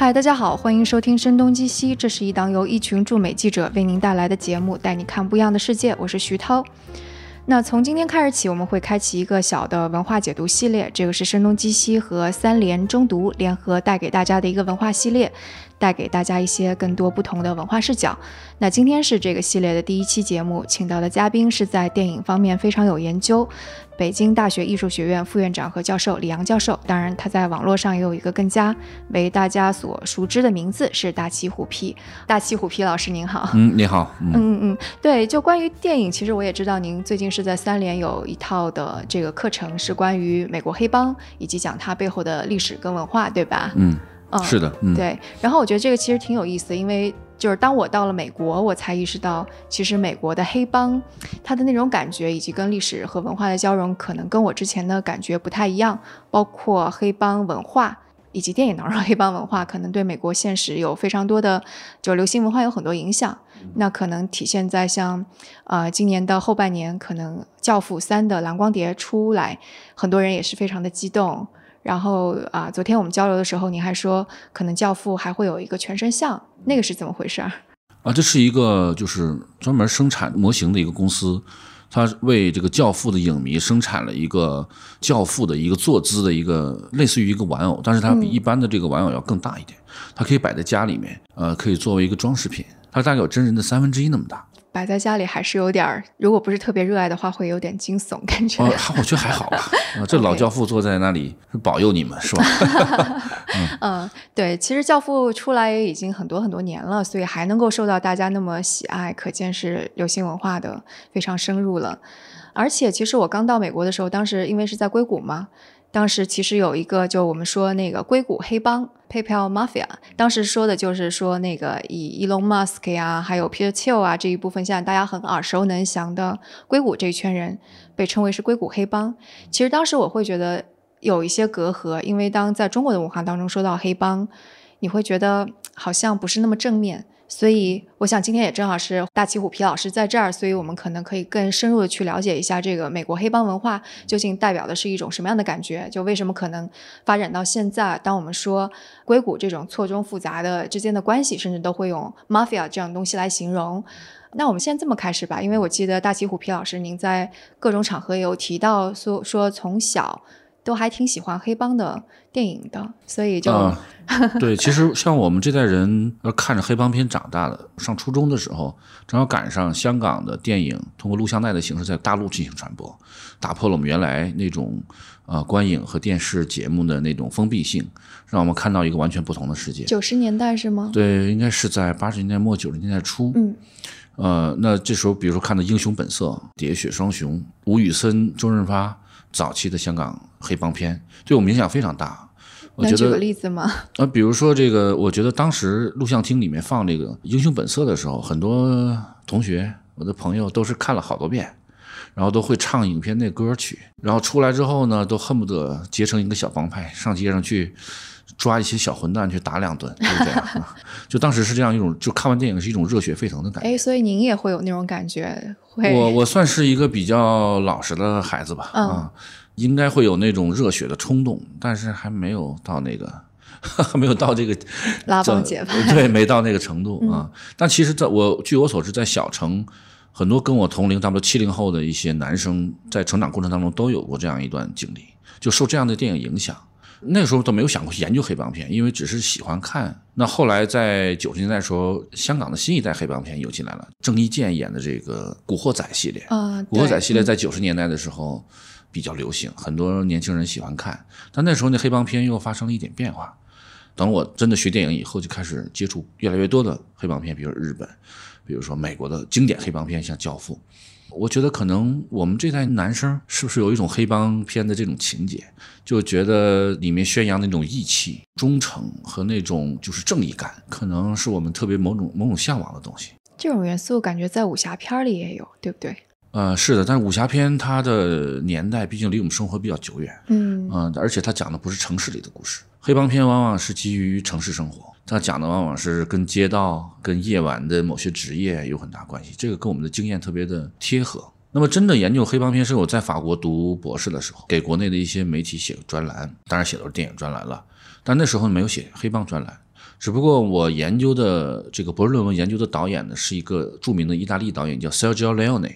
嗨，大家好，欢迎收听《声东击西》，这是一档由一群驻美记者为您带来的节目，带你看不一样的世界。我是徐涛。那从今天开始起，我们会开启一个小的文化解读系列，这个是声东击西和三联中读联合带给大家的一个文化系列。带给大家一些更多不同的文化视角。那今天是这个系列的第一期节目，请到的嘉宾是在电影方面非常有研究，北京大学艺术学院副院长和教授李阳教授。当然，他在网络上也有一个更加为大家所熟知的名字，是大齐虎皮。大齐虎皮老师您好，嗯，你好，嗯嗯嗯，对，就关于电影，其实我也知道您最近是在三联有一套的这个课程，是关于美国黑帮以及讲它背后的历史跟文化，对吧？嗯。嗯，是的，嗯，对。然后我觉得这个其实挺有意思，因为就是当我到了美国，我才意识到，其实美国的黑帮，它的那种感觉以及跟历史和文化的交融，可能跟我之前的感觉不太一样。包括黑帮文化以及电影当中黑帮文化，可能对美国现实有非常多的，就流行文化有很多影响。那可能体现在像，呃，今年的后半年，可能《教父三》的蓝光碟出来，很多人也是非常的激动。然后啊，昨天我们交流的时候，你还说可能《教父》还会有一个全身像，那个是怎么回事儿？啊，这是一个就是专门生产模型的一个公司，它为这个《教父》的影迷生产了一个《教父》的一个坐姿的一个类似于一个玩偶，但是它比一般的这个玩偶要更大一点，它可以摆在家里面，呃，可以作为一个装饰品，它大概有真人的三分之一那么大。摆在家里还是有点儿，如果不是特别热爱的话，会有点惊悚 感觉。哦，我觉得还好吧。这老教父坐在那里保佑你们，是吧？嗯，对。其实教父出来也已经很多很多年了，所以还能够受到大家那么喜爱，可见是流行文化的非常深入了。而且，其实我刚到美国的时候，当时因为是在硅谷嘛。当时其实有一个，就我们说那个硅谷黑帮 （PayPal Mafia），当时说的就是说那个以 Elon Musk 呀，还有 Peter Thiel 啊这一部分，现在大家很耳熟能详的硅谷这一圈人，被称为是硅谷黑帮。其实当时我会觉得有一些隔阂，因为当在中国的文化当中说到黑帮，你会觉得好像不是那么正面。所以，我想今天也正好是大旗虎皮老师在这儿，所以我们可能可以更深入的去了解一下这个美国黑帮文化究竟代表的是一种什么样的感觉？就为什么可能发展到现在，当我们说硅谷这种错综复杂的之间的关系，甚至都会用 mafia 这样东西来形容。那我们先这么开始吧，因为我记得大旗虎皮老师您在各种场合有提到说说从小。都还挺喜欢黑帮的电影的，所以就 对。其实像我们这代人，看着黑帮片长大的，上初中的时候，正好赶上香港的电影通过录像带的形式在大陆进行传播，打破了我们原来那种呃观影和电视节目的那种封闭性，让我们看到一个完全不同的世界。九十年代是吗？对，应该是在八十年代末九十年代初。嗯，呃，那这时候比如说看的《英雄本色》《喋血双雄》吴宇森、周润发。早期的香港黑帮片对我们影响非常大。能举个例子吗？啊，比如说这个，我觉得当时录像厅里面放这个《英雄本色》的时候，很多同学、我的朋友都是看了好多遍，然后都会唱影片那歌曲，然后出来之后呢，都恨不得结成一个小帮派，上街上去。抓一些小混蛋去打两顿，就是这样。就当时是这样一种，就看完电影是一种热血沸腾的感觉。哎，所以您也会有那种感觉？会。我我算是一个比较老实的孩子吧，啊，应该会有那种热血的冲动，但是还没有到那个，还没有到这个拉帮结派，对，没到那个程度啊。但其实，在我据我所知，在小城，很多跟我同龄，差不多七零后的一些男生，在成长过程当中都有过这样一段经历，就受这样的电影影响。那个时候都没有想过研究黑帮片，因为只是喜欢看。那后来在九十年代的时候，香港的新一代黑帮片又进来了，郑伊健演的这个《古惑仔》系列。啊，古惑仔》系列在九十年代的时候比较流行，很多年轻人喜欢看。但那时候那黑帮片又发生了一点变化。等我真的学电影以后，就开始接触越来越多的黑帮片，比如日本，比如说美国的经典黑帮片，像《教父》。我觉得可能我们这代男生是不是有一种黑帮片的这种情节，就觉得里面宣扬那种义气、忠诚和那种就是正义感，可能是我们特别某种某种向往的东西。这种元素感觉在武侠片里也有，对不对？呃，是的，但是武侠片它的年代毕竟离我们生活比较久远，嗯，嗯，而且它讲的不是城市里的故事，黑帮片往往是基于城市生活。它讲的往往是跟街道、跟夜晚的某些职业有很大关系，这个跟我们的经验特别的贴合。那么，真的研究黑帮片是我在法国读博士的时候，给国内的一些媒体写专栏，当然写的是电影专栏了，但那时候没有写黑帮专栏。只不过我研究的这个博士论文研究的导演呢，是一个著名的意大利导演，叫 Sergio Leone。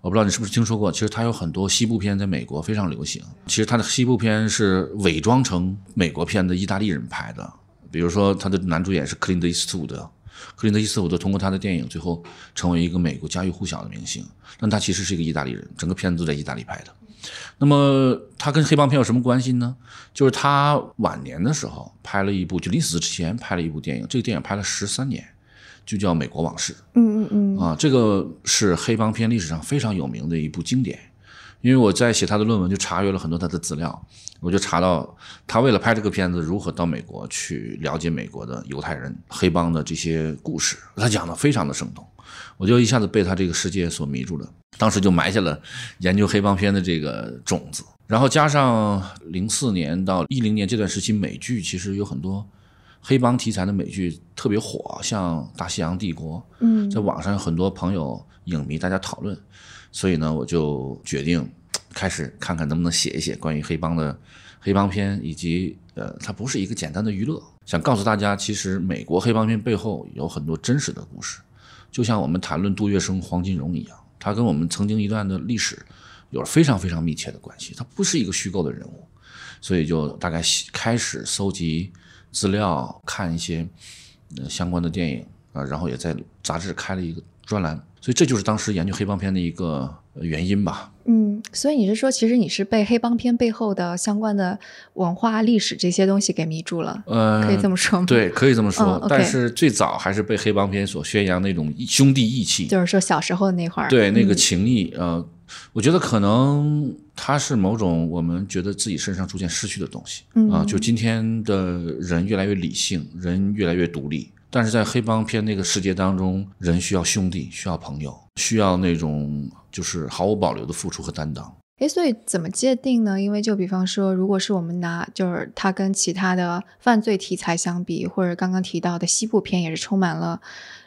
我不知道你是不是听说过，其实他有很多西部片在美国非常流行。其实他的西部片是伪装成美国片的意大利人拍的，比如说他的男主演是克林特·伊斯特伍德，克林特·伊斯特伍德通过他的电影最后成为一个美国家喻户晓的明星，但他其实是一个意大利人，整个片子都在意大利拍的。那么他跟黑帮片有什么关系呢？就是他晚年的时候拍了一部，就临死之前拍了一部电影，这个电影拍了十三年。就叫《美国往事》，嗯嗯嗯，啊，这个是黑帮片历史上非常有名的一部经典。因为我在写他的论文，就查阅了很多他的资料，我就查到他为了拍这个片子，如何到美国去了解美国的犹太人、黑帮的这些故事，他讲的非常的生动，我就一下子被他这个世界所迷住了。当时就埋下了研究黑帮片的这个种子。然后加上零四年到一零年这段时期，美剧其实有很多。黑帮题材的美剧特别火，像《大西洋帝国》，嗯，在网上有很多朋友、影迷大家讨论，所以呢，我就决定开始看看能不能写一写关于黑帮的黑帮片，以及呃，它不是一个简单的娱乐，想告诉大家，其实美国黑帮片背后有很多真实的故事，就像我们谈论杜月笙、黄金荣一样，他跟我们曾经一段的历史有了非常非常密切的关系，他不是一个虚构的人物，所以就大概开始搜集。资料看一些相关的电影啊，然后也在杂志开了一个专栏，所以这就是当时研究黑帮片的一个原因吧。嗯，所以你是说，其实你是被黑帮片背后的相关的文化历史这些东西给迷住了？呃，可以这么说吗？对，可以这么说。但是最早还是被黑帮片所宣扬那种兄弟义气，就是说小时候那会儿，对那个情谊，呃。我觉得可能它是某种我们觉得自己身上逐渐失去的东西啊，就今天的人越来越理性，人越来越独立，但是在黑帮片那个世界当中，人需要兄弟，需要朋友，需要那种就是毫无保留的付出和担当。哎，所以怎么界定呢？因为就比方说，如果是我们拿就是它跟其他的犯罪题材相比，或者刚刚提到的西部片也是充满了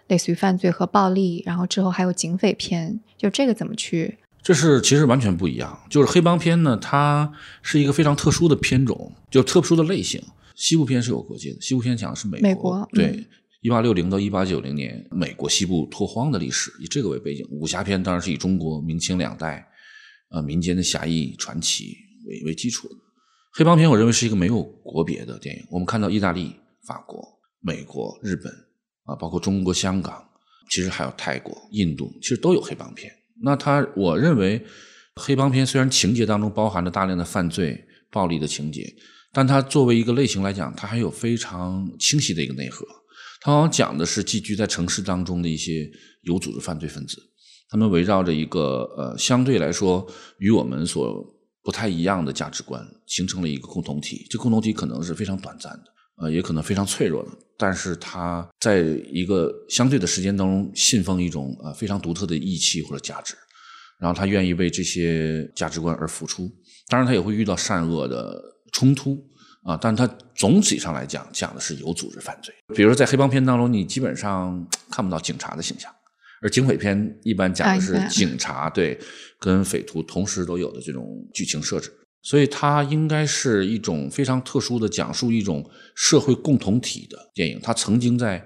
类似于犯罪和暴力，然后之后还有警匪片，就这个怎么去？这是其实完全不一样，就是黑帮片呢，它是一个非常特殊的片种，就特殊的类型。西部片是有国界的，西部片讲的是美美国，对，一八六零到一八九零年美国西部拓荒的历史，以这个为背景。武侠片当然是以中国明清两代，呃，民间的侠义传奇为为基础的。黑帮片我认为是一个没有国别的电影。我们看到意大利、法国、美国、日本啊，包括中国香港，其实还有泰国、印度，其实都有黑帮片。那他，我认为，黑帮片虽然情节当中包含着大量的犯罪、暴力的情节，但它作为一个类型来讲，它还有非常清晰的一个内核。它好像讲的是寄居在城市当中的一些有组织犯罪分子，他们围绕着一个呃相对来说与我们所不太一样的价值观，形成了一个共同体。这共同体可能是非常短暂的，呃，也可能非常脆弱的。但是他在一个相对的时间当中信奉一种呃非常独特的义气或者价值，然后他愿意为这些价值观而付出。当然他也会遇到善恶的冲突啊，但他总体上来讲讲的是有组织犯罪。比如说在黑帮片当中，你基本上看不到警察的形象，而警匪片一般讲的是警察对跟匪徒同时都有的这种剧情设置。所以它应该是一种非常特殊的讲述一种社会共同体的电影。它曾经在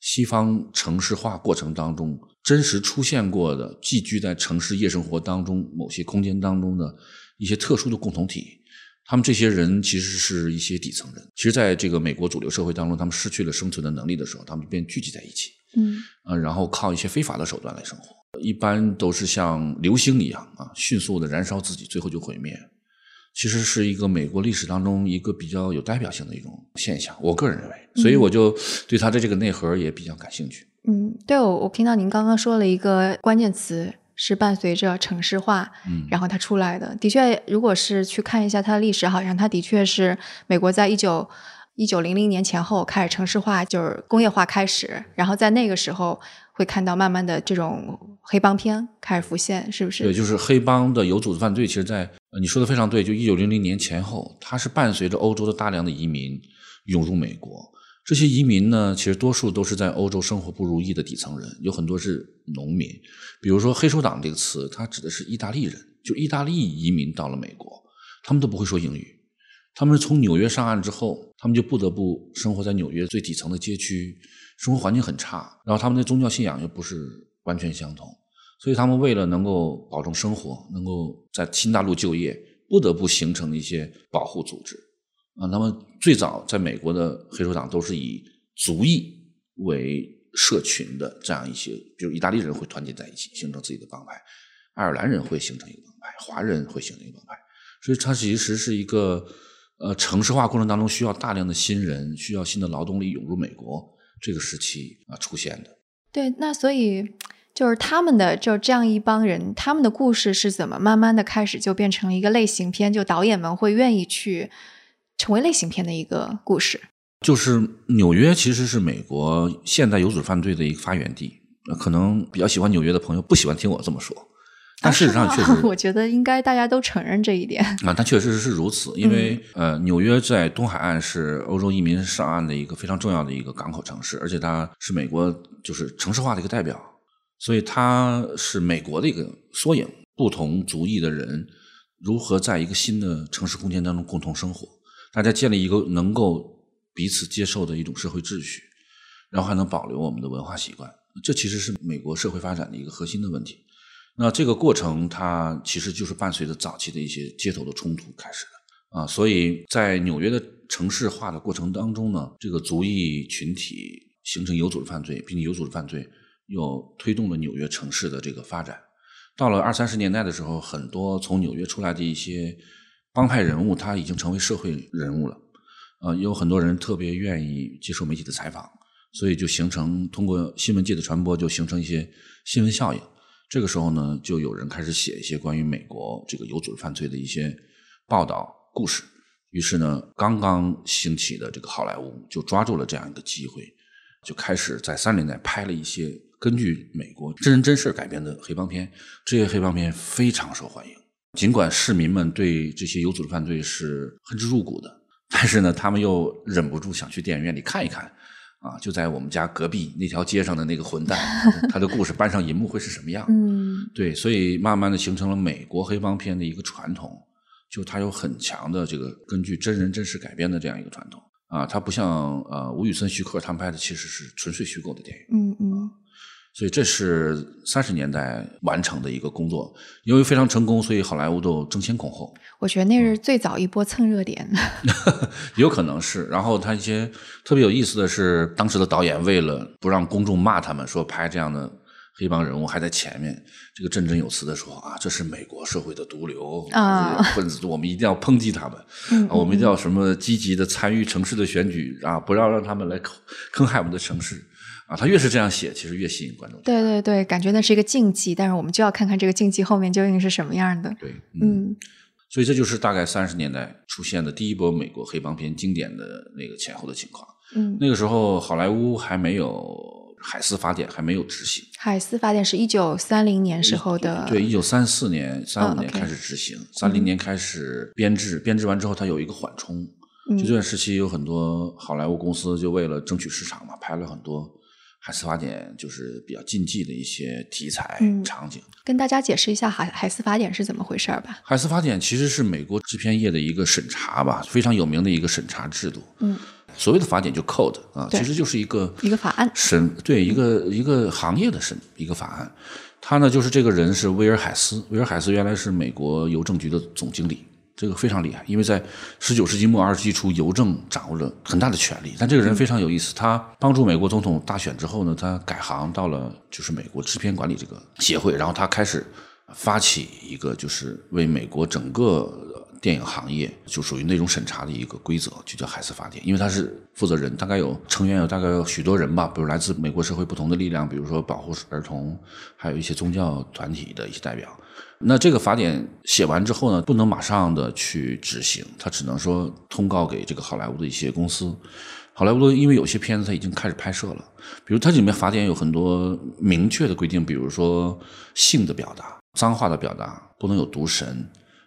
西方城市化过程当中真实出现过的，寄居在城市夜生活当中某些空间当中的一些特殊的共同体。他们这些人其实是一些底层人。其实，在这个美国主流社会当中，他们失去了生存的能力的时候，他们便聚集在一起，嗯，呃，然后靠一些非法的手段来生活。一般都是像流星一样啊，迅速的燃烧自己，最后就毁灭。其实是一个美国历史当中一个比较有代表性的一种现象，我个人认为，所以我就对它的这个内核也比较感兴趣。嗯，对，我我听到您刚刚说了一个关键词，是伴随着城市化，嗯，然后它出来的。的确，如果是去看一下它的历史，好像它的确是美国在一九一九零零年前后开始城市化，就是工业化开始，然后在那个时候。会看到慢慢的这种黑帮片开始浮现，是不是？对，就是黑帮的有组织犯罪。其实，在你说的非常对，就一九零零年前后，它是伴随着欧洲的大量的移民涌入美国。这些移民呢，其实多数都是在欧洲生活不如意的底层人，有很多是农民。比如说“黑手党”这个词，它指的是意大利人，就意大利移民到了美国，他们都不会说英语。他们从纽约上岸之后，他们就不得不生活在纽约最底层的街区，生活环境很差，然后他们的宗教信仰又不是完全相同，所以他们为了能够保证生活，能够在新大陆就业，不得不形成一些保护组织。啊，那么最早在美国的黑手党都是以族裔为社群的这样一些，比如意大利人会团结在一起形成自己的帮派，爱尔兰人会形成一个帮派，华人会形成一个帮派，所以它其实是一个呃城市化过程当中需要大量的新人，需要新的劳动力涌入美国这个时期啊出现的。对，那所以就是他们的就这样一帮人，他们的故事是怎么慢慢的开始就变成了一个类型片，就导演们会愿意去。成为类型片的一个故事，就是纽约其实是美国现代有组织犯罪的一个发源地。可能比较喜欢纽约的朋友不喜欢听我这么说，但事实上确 实，我觉得应该大家都承认这一点啊。但确实是如此，因为呃，纽约在东海岸是欧洲移民上岸的一个非常重要的一个港口城市，而且它是美国就是城市化的一个代表，所以它是美国的一个缩影。不同族裔的人如何在一个新的城市空间当中共同生活？大家建立一个能够彼此接受的一种社会秩序，然后还能保留我们的文化习惯，这其实是美国社会发展的一个核心的问题。那这个过程，它其实就是伴随着早期的一些街头的冲突开始的啊。所以在纽约的城市化的过程当中呢，这个族裔群体形成有组织犯罪，并且有组织犯罪又推动了纽约城市的这个发展。到了二三十年代的时候，很多从纽约出来的一些。帮派人物他已经成为社会人物了，呃，有很多人特别愿意接受媒体的采访，所以就形成通过新闻界的传播，就形成一些新闻效应。这个时候呢，就有人开始写一些关于美国这个有组织犯罪的一些报道故事。于是呢，刚刚兴起的这个好莱坞就抓住了这样一个机会，就开始在三十年代拍了一些根据美国真人真事改编的黑帮片。这些黑帮片非常受欢迎。尽管市民们对这些有组织犯罪是恨之入骨的，但是呢，他们又忍不住想去电影院里看一看。啊，就在我们家隔壁那条街上的那个混蛋，他的故事搬上银幕会是什么样？嗯，对，所以慢慢的形成了美国黑帮片的一个传统，就它有很强的这个根据真人真事改编的这样一个传统。啊，它不像呃吴宇森、徐克他们拍的其实是纯粹虚构的电影。嗯嗯。所以这是三十年代完成的一个工作，因为非常成功，所以好莱坞都争先恐后。我觉得那是最早一波蹭热点，有可能是。然后他一些特别有意思的是，当时的导演为了不让公众骂他们，说拍这样的黑帮人物还在前面，这个振振有词的说啊，这是美国社会的毒瘤啊分子，我们一定要抨击他们，啊，我们一定要什么积极的参与城市的选举啊，不要让他们来坑害我们的城市。啊，他越是这样写，其实越吸引观众。对对对，感觉那是一个禁忌，但是我们就要看看这个禁忌后面究竟是什么样的。对，嗯，所以这就是大概三十年代出现的第一波美国黑帮片经典的那个前后的情况。嗯，那个时候好莱坞还没有海斯法典，还没有执行。海斯法典是一九三零年时候的，对，一九三四年、三五年开始执行，三零年开始编制，编制完之后它有一个缓冲。就这段时期有很多好莱坞公司就为了争取市场嘛，拍了很多。海斯法典就是比较禁忌的一些题材场景，跟大家解释一下海海斯法典是怎么回事吧。海斯法典其实是美国制片业的一个审查吧，非常有名的一个审查制度。嗯，所谓的法典就 code 啊，其实就是一个一个法案审对一个一个行业的审一个法案。他呢就是这个人是威尔海斯，威尔海斯原来是美国邮政局的总经理。这个非常厉害，因为在十九世纪末二十世纪初，邮政掌握了很大的权力。但这个人非常有意思，他帮助美国总统大选之后呢，他改行到了就是美国制片管理这个协会，然后他开始发起一个就是为美国整个电影行业就属于内容审查的一个规则，就叫海斯法典。因为他是负责人，大概有成员有大概有许多人吧，比如来自美国社会不同的力量，比如说保护儿童，还有一些宗教团体的一些代表。那这个法典写完之后呢，不能马上的去执行，他只能说通告给这个好莱坞的一些公司。好莱坞因为有些片子它已经开始拍摄了，比如它里面法典有很多明确的规定，比如说性的表达、脏话的表达不能有毒神，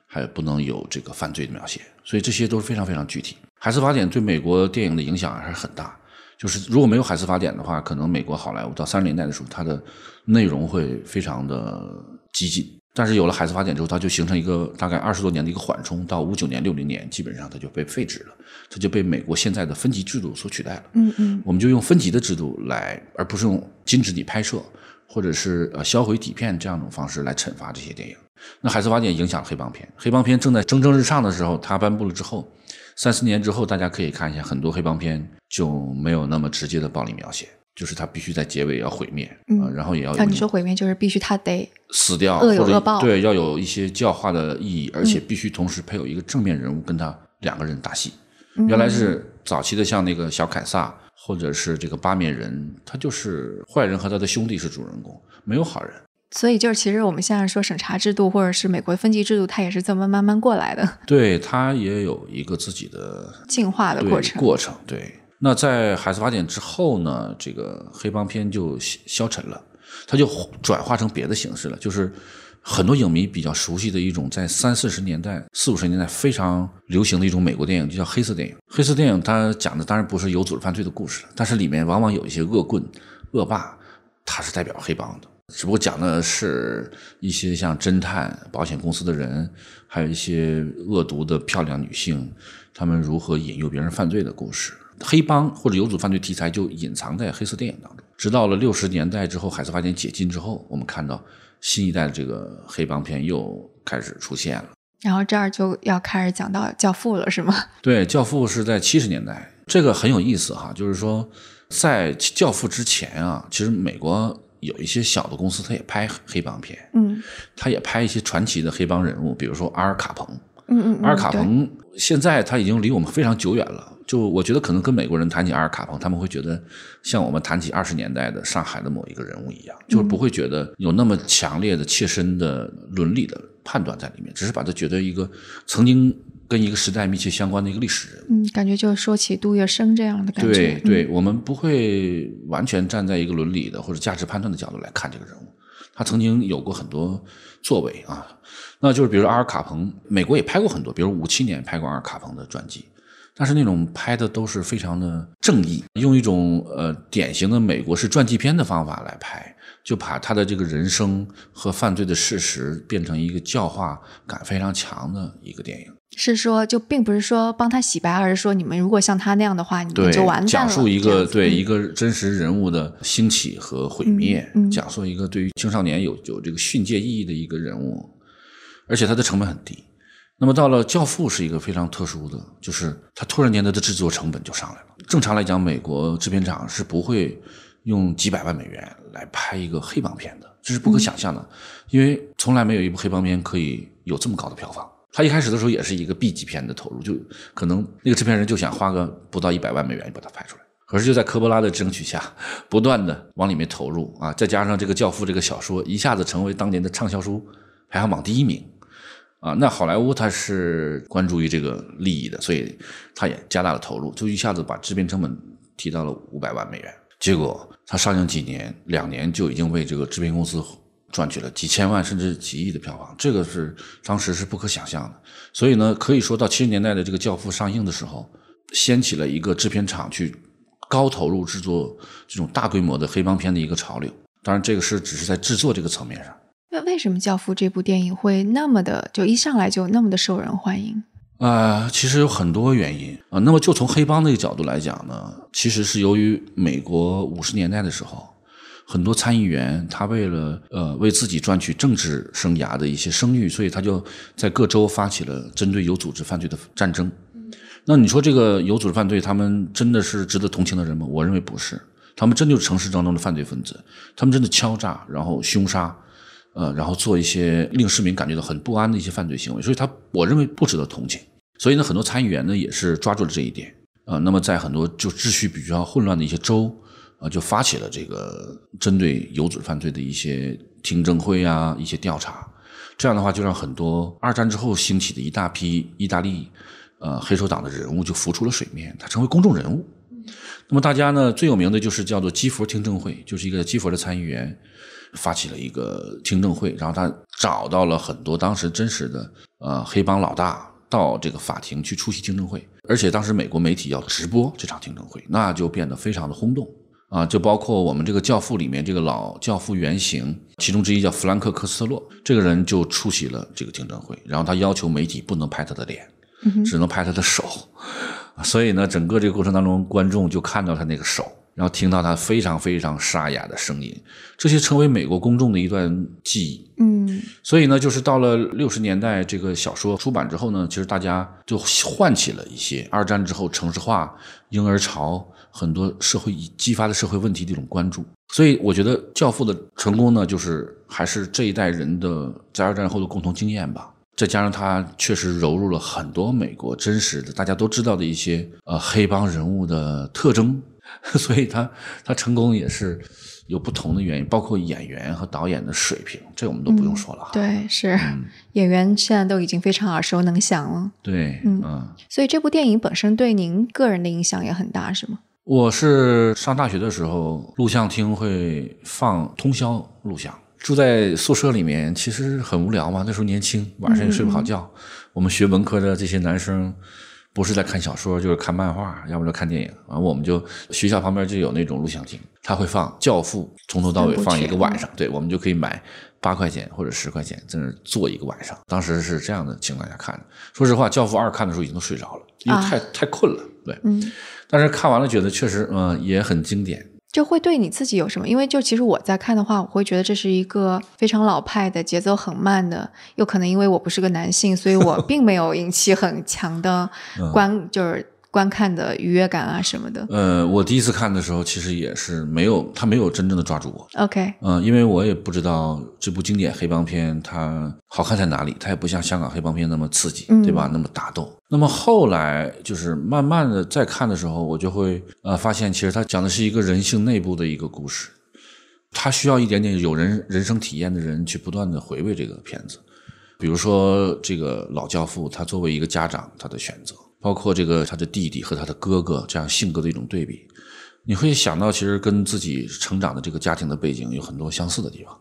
还不能有这个犯罪的描写，所以这些都是非常非常具体。海斯法典对美国电影的影响还是很大，就是如果没有海斯法典的话，可能美国好莱坞到三十年代的时候，它的内容会非常的激进。但是有了海斯法典之后，它就形成一个大概二十多年的一个缓冲，到五九年、六零年，基本上它就被废止了，它就被美国现在的分级制度所取代了。嗯嗯，我们就用分级的制度来，而不是用禁止你拍摄或者是呃销毁底片这样一种方式来惩罚这些电影。那海斯法典影响了黑帮片，黑帮片正在蒸蒸日上的时候，它颁布了之后，三四年之后，大家可以看一下，很多黑帮片就没有那么直接的暴力描写。就是他必须在结尾要毁灭，嗯，然后也要啊，你说毁灭就是必须他得死掉，恶有恶报，对，要有一些教化的意义，而且必须同时配有一个正面人物跟他两个人打戏。原来是早期的像那个小凯撒或者是这个八面人，他就是坏人和他的兄弟是主人公，没有好人。所以就是其实我们现在说审查制度或者是美国分级制度，它也是这么慢慢过来的。对，它也有一个自己的进化的过程。过程对。那在海斯法典之后呢，这个黑帮片就消沉了，它就转化成别的形式了。就是很多影迷比较熟悉的一种，在三四十年代、四五十年代非常流行的一种美国电影，就叫黑色电影。黑色电影它讲的当然不是有组织犯罪的故事，但是里面往往有一些恶棍、恶霸，他是代表黑帮的。只不过讲的是一些像侦探、保险公司的人，还有一些恶毒的漂亮女性，他们如何引诱别人犯罪的故事。黑帮或者有组犯罪题材就隐藏在黑色电影当中，直到了六十年代之后，海斯法典解禁之后，我们看到新一代的这个黑帮片又开始出现了。然后这儿就要开始讲到《教父》了，是吗？对，《教父》是在七十年代，这个很有意思哈。就是说，在《教父》之前啊，其实美国有一些小的公司，他也拍黑帮片，嗯，他也拍一些传奇的黑帮人物，比如说阿尔卡彭，嗯嗯，阿尔卡彭现在他已经离我们非常久远了。就我觉得，可能跟美国人谈起阿尔卡彭，他们会觉得像我们谈起二十年代的上海的某一个人物一样，就是不会觉得有那么强烈的切身的伦理的判断在里面，只是把它觉得一个曾经跟一个时代密切相关的一个历史人物。嗯，感觉就说起杜月笙这样的感觉。对，对我们不会完全站在一个伦理的或者价值判断的角度来看这个人物，他曾经有过很多作为啊，那就是比如阿尔卡彭，美国也拍过很多，比如五七年拍过阿尔卡彭的传记。但是那种拍的都是非常的正义，用一种呃典型的美国式传记片的方法来拍，就把他的这个人生和犯罪的事实变成一个教化感非常强的一个电影。是说，就并不是说帮他洗白，而是说你们如果像他那样的话，你们就完蛋了。讲述一个对一个真实人物的兴起和毁灭，讲述一个对于青少年有有这个训诫意义的一个人物，而且它的成本很低。那么到了《教父》是一个非常特殊的，就是它突然间它的制作成本就上来了。正常来讲，美国制片厂是不会用几百万美元来拍一个黑帮片的，这是不可想象的，因为从来没有一部黑帮片可以有这么高的票房。他一开始的时候也是一个 B 级片的投入，就可能那个制片人就想花个不到一百万美元把它拍出来。可是就在科波拉的争取下，不断的往里面投入啊，再加上这个《教父》这个小说一下子成为当年的畅销书排行榜第一名。啊，那好莱坞它是关注于这个利益的，所以它也加大了投入，就一下子把制片成本提到了五百万美元。结果它上映几年，两年就已经为这个制片公司赚取了几千万甚至几亿的票房，这个是当时是不可想象的。所以呢，可以说到七十年代的这个《教父》上映的时候，掀起了一个制片厂去高投入制作这种大规模的黑帮片的一个潮流。当然，这个是只是在制作这个层面上。那为什么《教父》这部电影会那么的就一上来就那么的受人欢迎？啊，其实有很多原因啊。那么就从黑帮那个角度来讲呢，其实是由于美国五十年代的时候，很多参议员他为了呃为自己赚取政治生涯的一些声誉，所以他就在各州发起了针对有组织犯罪的战争。那你说这个有组织犯罪，他们真的是值得同情的人吗？我认为不是，他们真就是城市当中的犯罪分子，他们真的敲诈然后凶杀。呃，然后做一些令市民感觉到很不安的一些犯罪行为，所以他我认为不值得同情。所以呢，很多参议员呢也是抓住了这一点，呃，那么在很多就秩序比较混乱的一些州，呃，就发起了这个针对有组织犯罪的一些听证会啊，一些调查。这样的话，就让很多二战之后兴起的一大批意大利呃黑手党的人物就浮出了水面，他成为公众人物。那么大家呢最有名的就是叫做基佛听证会，就是一个基佛的参议员。发起了一个听证会，然后他找到了很多当时真实的呃黑帮老大到这个法庭去出席听证会，而且当时美国媒体要直播这场听证会，那就变得非常的轰动。啊，就包括我们这个教父里面这个老教父原型，其中之一叫弗兰克·科斯特洛，这个人就出席了这个听证会，然后他要求媒体不能拍他的脸，只能拍他的手，所以呢，整个这个过程当中，观众就看到他那个手。然后听到他非常非常沙哑的声音，这些成为美国公众的一段记忆。嗯，所以呢，就是到了六十年代，这个小说出版之后呢，其实大家就唤起了一些二战之后城市化、婴儿潮很多社会激发的社会问题的一种关注。所以我觉得《教父》的成功呢，就是还是这一代人的在二战后的共同经验吧。再加上他确实融入了很多美国真实的大家都知道的一些呃黑帮人物的特征。所以他他成功也是有不同的原因，包括演员和导演的水平，这我们都不用说了。对，是演员现在都已经非常耳熟能详了。对，嗯，所以这部电影本身对您个人的影响也很大，是吗？我是上大学的时候，录像厅会放通宵录像，住在宿舍里面，其实很无聊嘛。那时候年轻，晚上也睡不好觉。我们学文科的这些男生。不是在看小说，就是看漫画，要不就看电影。完，我们就学校旁边就有那种录像厅，他会放《教父》，从头到尾放一个晚上。对，我们就可以买八块钱或者十块钱，在那坐一个晚上。当时是这样的情况下看的。说实话，《教父二》看的时候已经都睡着了，因为太太困了。对，嗯。但是看完了觉得确实，嗯，也很经典。就会对你自己有什么？因为就其实我在看的话，我会觉得这是一个非常老派的节奏很慢的，又可能因为我不是个男性，所以我 并没有引起很强的观，就是。观看的愉悦感啊什么的。呃，我第一次看的时候，其实也是没有，他没有真正的抓住我。OK。嗯，因为我也不知道这部经典黑帮片它好看在哪里，它也不像香港黑帮片那么刺激，对吧？那么打斗。那么后来就是慢慢的再看的时候，我就会呃发现，其实它讲的是一个人性内部的一个故事，它需要一点点有人人生体验的人去不断的回味这个片子。比如说这个老教父，他作为一个家长，他的选择。包括这个他的弟弟和他的哥哥这样性格的一种对比，你会想到其实跟自己成长的这个家庭的背景有很多相似的地方，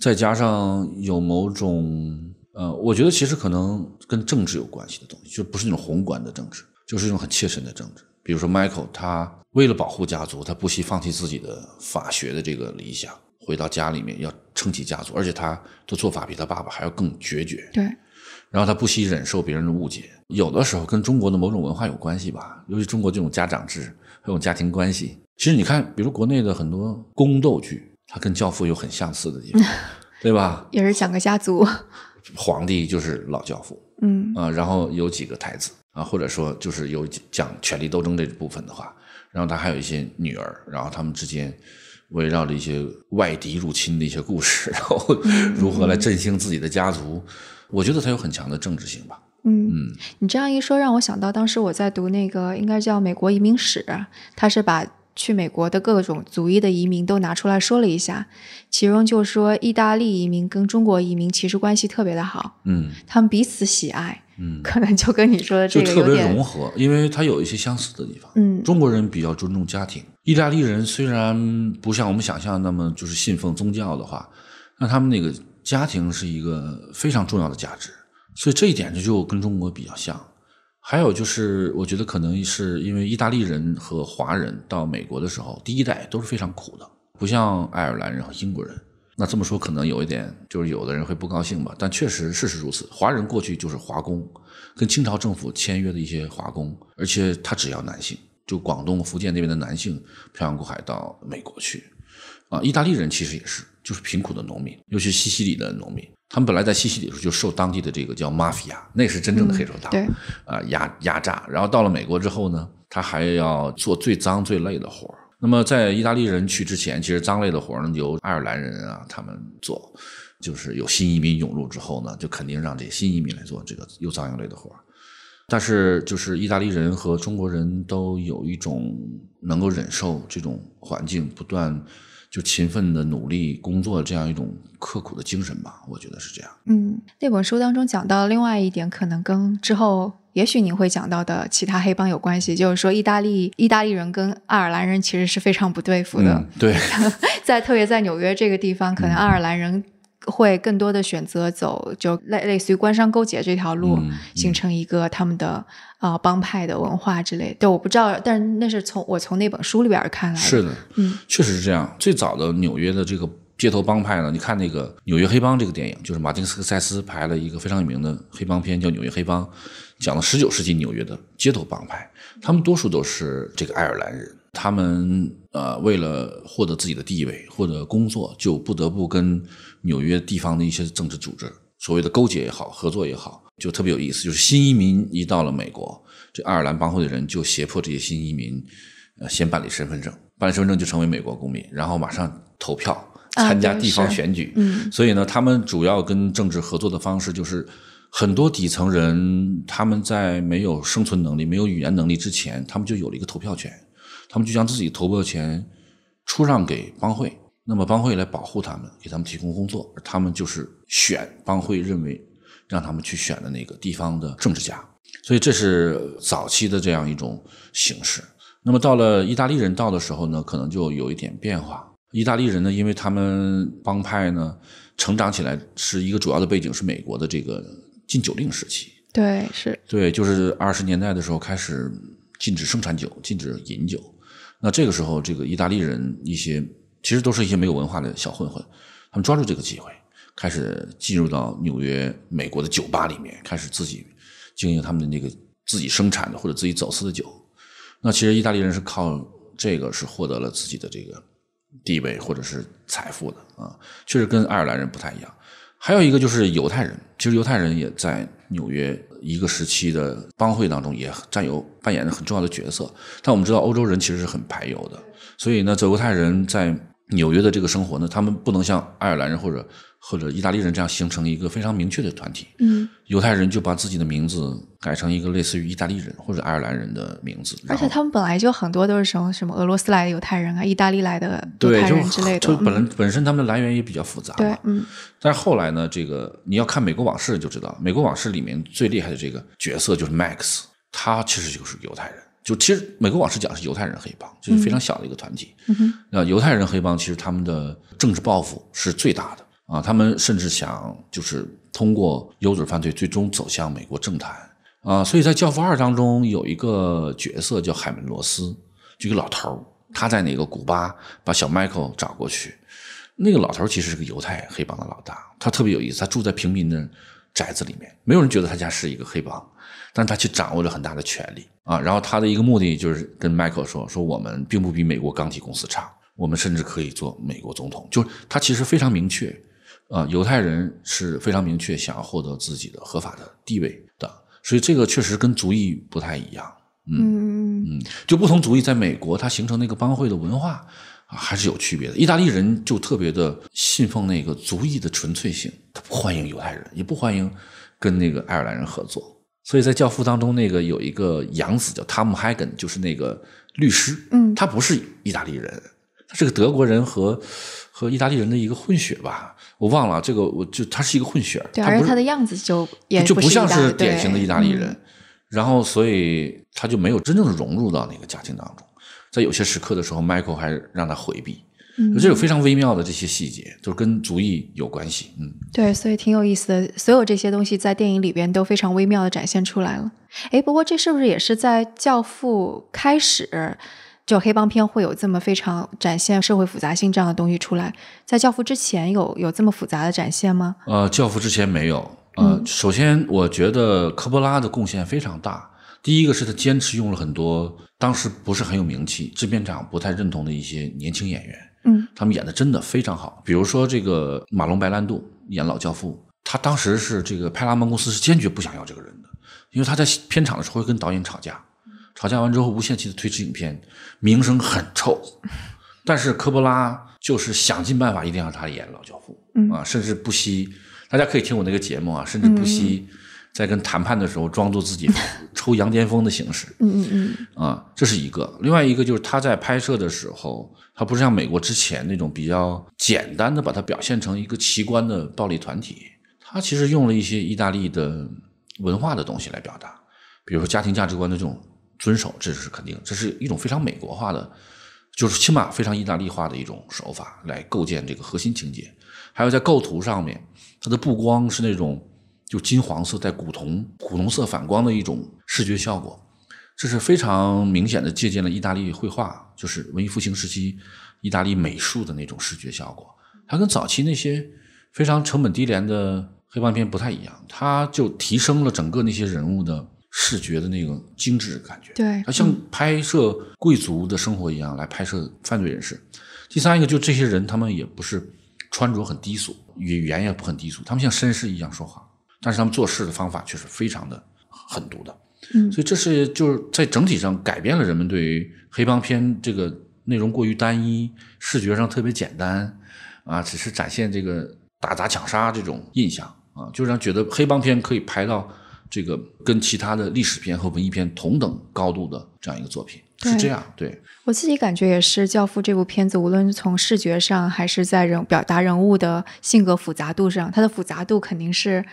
再加上有某种呃，我觉得其实可能跟政治有关系的东西，就不是那种宏观的政治，就是一种很切身的政治。比如说 Michael，他为了保护家族，他不惜放弃自己的法学的这个理想，回到家里面要撑起家族，而且他的做法比他爸爸还要更决绝。对。然后他不惜忍受别人的误解，有的时候跟中国的某种文化有关系吧，尤其中国这种家长制，这种家庭关系。其实你看，比如国内的很多宫斗剧，它跟《教父》有很相似的地方，对吧？也是讲个家族，皇帝就是老教父，嗯啊，然后有几个太子啊，或者说就是有讲权力斗争这部分的话，然后他还有一些女儿，然后他们之间围绕着一些外敌入侵的一些故事，然后如何来振兴自己的家族。我觉得它有很强的政治性吧。嗯嗯，你这样一说，让我想到当时我在读那个应该叫《美国移民史》，他是把去美国的各种族裔的移民都拿出来说了一下，其中就说意大利移民跟中国移民其实关系特别的好。嗯，他们彼此喜爱。嗯，可能就跟你说的这个特别融合，因为它有一些相似的地方。嗯，中国人比较尊重家庭，意大利人虽然不像我们想象那么就是信奉宗教的话，那他们那个。家庭是一个非常重要的价值，所以这一点就就跟中国比较像。还有就是，我觉得可能是因为意大利人和华人到美国的时候，第一代都是非常苦的，不像爱尔兰人和英国人。那这么说可能有一点，就是有的人会不高兴吧。但确实事实如此，华人过去就是华工，跟清朝政府签约的一些华工，而且他只要男性，就广东、福建那边的男性漂洋过海到美国去。啊，意大利人其实也是。就是贫苦的农民，尤其西西里的农民，他们本来在西西里的时候就受当地的这个叫 mafia，那是真正的黑手党，对，啊压压榨。然后到了美国之后呢，他还要做最脏最累的活儿那么在意大利人去之前，其实脏累的活儿呢由爱尔兰人啊他们做，就是有新移民涌入之后呢，就肯定让这些新移民来做这个又脏又累的活儿但是就是意大利人和中国人都有一种能够忍受这种环境不断。就勤奋的努力工作这样一种刻苦的精神吧，我觉得是这样。嗯，那本书当中讲到另外一点，可能跟之后也许您会讲到的其他黑帮有关系，就是说意大利意大利人跟爱尔兰人其实是非常不对付的。对，在特别在纽约这个地方，可能爱尔兰人。会更多的选择走就类类似于官商勾结这条路，嗯形成一个他们的呃帮派的文化之类。对，我不知道，但是那是从我从那本书里边看来的。是的，嗯，确实是这样。最早的纽约的这个街头帮派呢，你看那个《纽约黑帮》这个电影，就是马丁斯科塞斯拍了一个非常有名的黑帮片，叫《纽约黑帮》，讲了十九世纪纽约的街头帮派，他们多数都是这个爱尔兰人。他们呃，为了获得自己的地位，获得工作，就不得不跟纽约地方的一些政治组织所谓的勾结也好，合作也好，就特别有意思。就是新移民一到了美国，这爱尔兰帮会的人就胁迫这些新移民，呃，先办理身份证，办理身份证就成为美国公民，然后马上投票参加地方选举。嗯所以呢，他们主要跟政治合作的方式就是，很多底层人他们在没有生存能力、没有语言能力之前，他们就有了一个投票权，他们就将自己投票权出让给帮会，那么帮会来保护他们，给他们提供工作，而他们就是选帮会认为让他们去选的那个地方的政治家，所以这是早期的这样一种形式。那么到了意大利人到的时候呢，可能就有一点变化。意大利人呢，因为他们帮派呢成长起来是一个主要的背景是美国的这个禁酒令时期，对，是对，就是二十年代的时候开始禁止生产酒，禁止饮酒。那这个时候，这个意大利人一些其实都是一些没有文化的小混混，他们抓住这个机会，开始进入到纽约、美国的酒吧里面，开始自己经营他们的那个自己生产的或者自己走私的酒。那其实意大利人是靠这个是获得了自己的这个地位或者是财富的啊，确实跟爱尔兰人不太一样。还有一个就是犹太人，其实犹太人也在纽约一个时期的帮会当中也占有扮演着很重要的角色。但我们知道欧洲人其实是很排犹的，所以呢，这犹太人在纽约的这个生活呢，他们不能像爱尔兰人或者或者意大利人这样形成一个非常明确的团体。嗯，犹太人就把自己的名字改成一个类似于意大利人或者爱尔兰人的名字，而且他们本来就很多都是什么什么俄罗斯来的犹太人啊，意大利来的犹太人之类的。就本本身他们的来源也比较复杂嘛。对，嗯但是后来呢，这个你要看《美国往事》就知道，《美国往事》里面最厉害的这个角色就是 Max，他其实就是犹太人。就其实《美国往事》讲的是犹太人黑帮，就是非常小的一个团体。嗯那犹太人黑帮其实他们的政治抱负是最大的啊，他们甚至想就是通过有准犯罪最终走向美国政坛啊。所以在《教父二》当中有一个角色叫海门罗斯，就一个老头儿，他在那个古巴把小 Michael 找过去，那个老头儿其实是个犹太黑帮的老大，他特别有意思，他住在平民的宅子里面，没有人觉得他家是一个黑帮，但是他却掌握了很大的权力啊。然后他的一个目的就是跟 Michael 说，说我们并不比美国钢铁公司差，我们甚至可以做美国总统。就是他其实非常明确，啊，犹太人是非常明确想要获得自己的合法的地位的，所以这个确实跟族裔不太一样。嗯嗯，就不同族裔在美国，它形成那个帮会的文化啊，还是有区别的。意大利人就特别的信奉那个族裔的纯粹性，他不欢迎犹太人，也不欢迎跟那个爱尔兰人合作。所以在《教父》当中，那个有一个养子叫汤姆·海根，就是那个律师，嗯他不是意大利人，他是个德国人和和意大利人的一个混血吧，我忘了这个，我就他是一个混血，对，而且他的样子就也就不像是典型的意大利。人嗯，然后所以他就没有真正的融入到那个家庭当中。在有些时刻的时候，Michael 还让他回避，嗯这有非常微妙的这些细节，就是跟族裔有关系。嗯，对，所以挺有意思的。所有这些东西在电影里边都非常微妙的展现出来了。哎，不过这是不是也是在《教父》开始就黑帮片会有这么非常展现社会复杂性这样的东西出来？在《教父》之前有有这么复杂的展现吗？呃，教父之前没有。呃，首先我觉得科波拉的贡献非常大。第一个是他坚持用了很多当时不是很有名气、制片厂不太认同的一些年轻演员，嗯，他们演的真的非常好。比如说这个马龙白兰度演老教父，他当时是这个派拉蒙公司是坚决不想要这个人的，因为他在片场的时候会跟导演吵架，吵架完之后无限期的推迟影片，名声很臭。但是科波拉就是想尽办法一定要让他演老教父，嗯啊，甚至不惜，大家可以听我那个节目啊，甚至不惜在跟谈判的时候装作自己 抽羊癫疯的形式，嗯嗯嗯啊，这是一个。另外一个就是他在拍摄的时候，他不是像美国之前那种比较简单的把它表现成一个奇观的暴力团体，他其实用了一些意大利的文化的东西来表达，比如说家庭价值观的这种遵守，这是肯定，这是一种非常美国化的就是起码非常意大利化的一种手法来构建这个核心情节。还有在构图上面，它的布光是那种就金黄色带古铜古铜色反光的一种视觉效果，这是非常明显的借鉴了意大利绘画，就是文艺复兴时期意大利美术的那种视觉效果。它跟早期那些非常成本低廉的黑帮片不太一样，它就提升了整个那些人物的。视觉的那种精致感觉，对，它像拍摄贵族的生活一样来拍摄犯罪人士。第三一个，就这些人，他们也不是穿着很低俗，语言也不很低俗，他们像绅士一样说话，但是他们做事的方法却是非常的狠毒的。嗯，所以这是就是在整体上改变了人们对于黑帮片这个内容过于单一、视觉上特别简单啊，只是展现这个打砸抢杀这种印象啊，就让觉得黑帮片可以拍到。这个跟其他的历史片和文艺片同等高度的这样一个作品是这样，对我自己感觉也是。《教父》这部片子，无论从视觉上还是在人表达人物的性格复杂度上，它的复杂度肯定是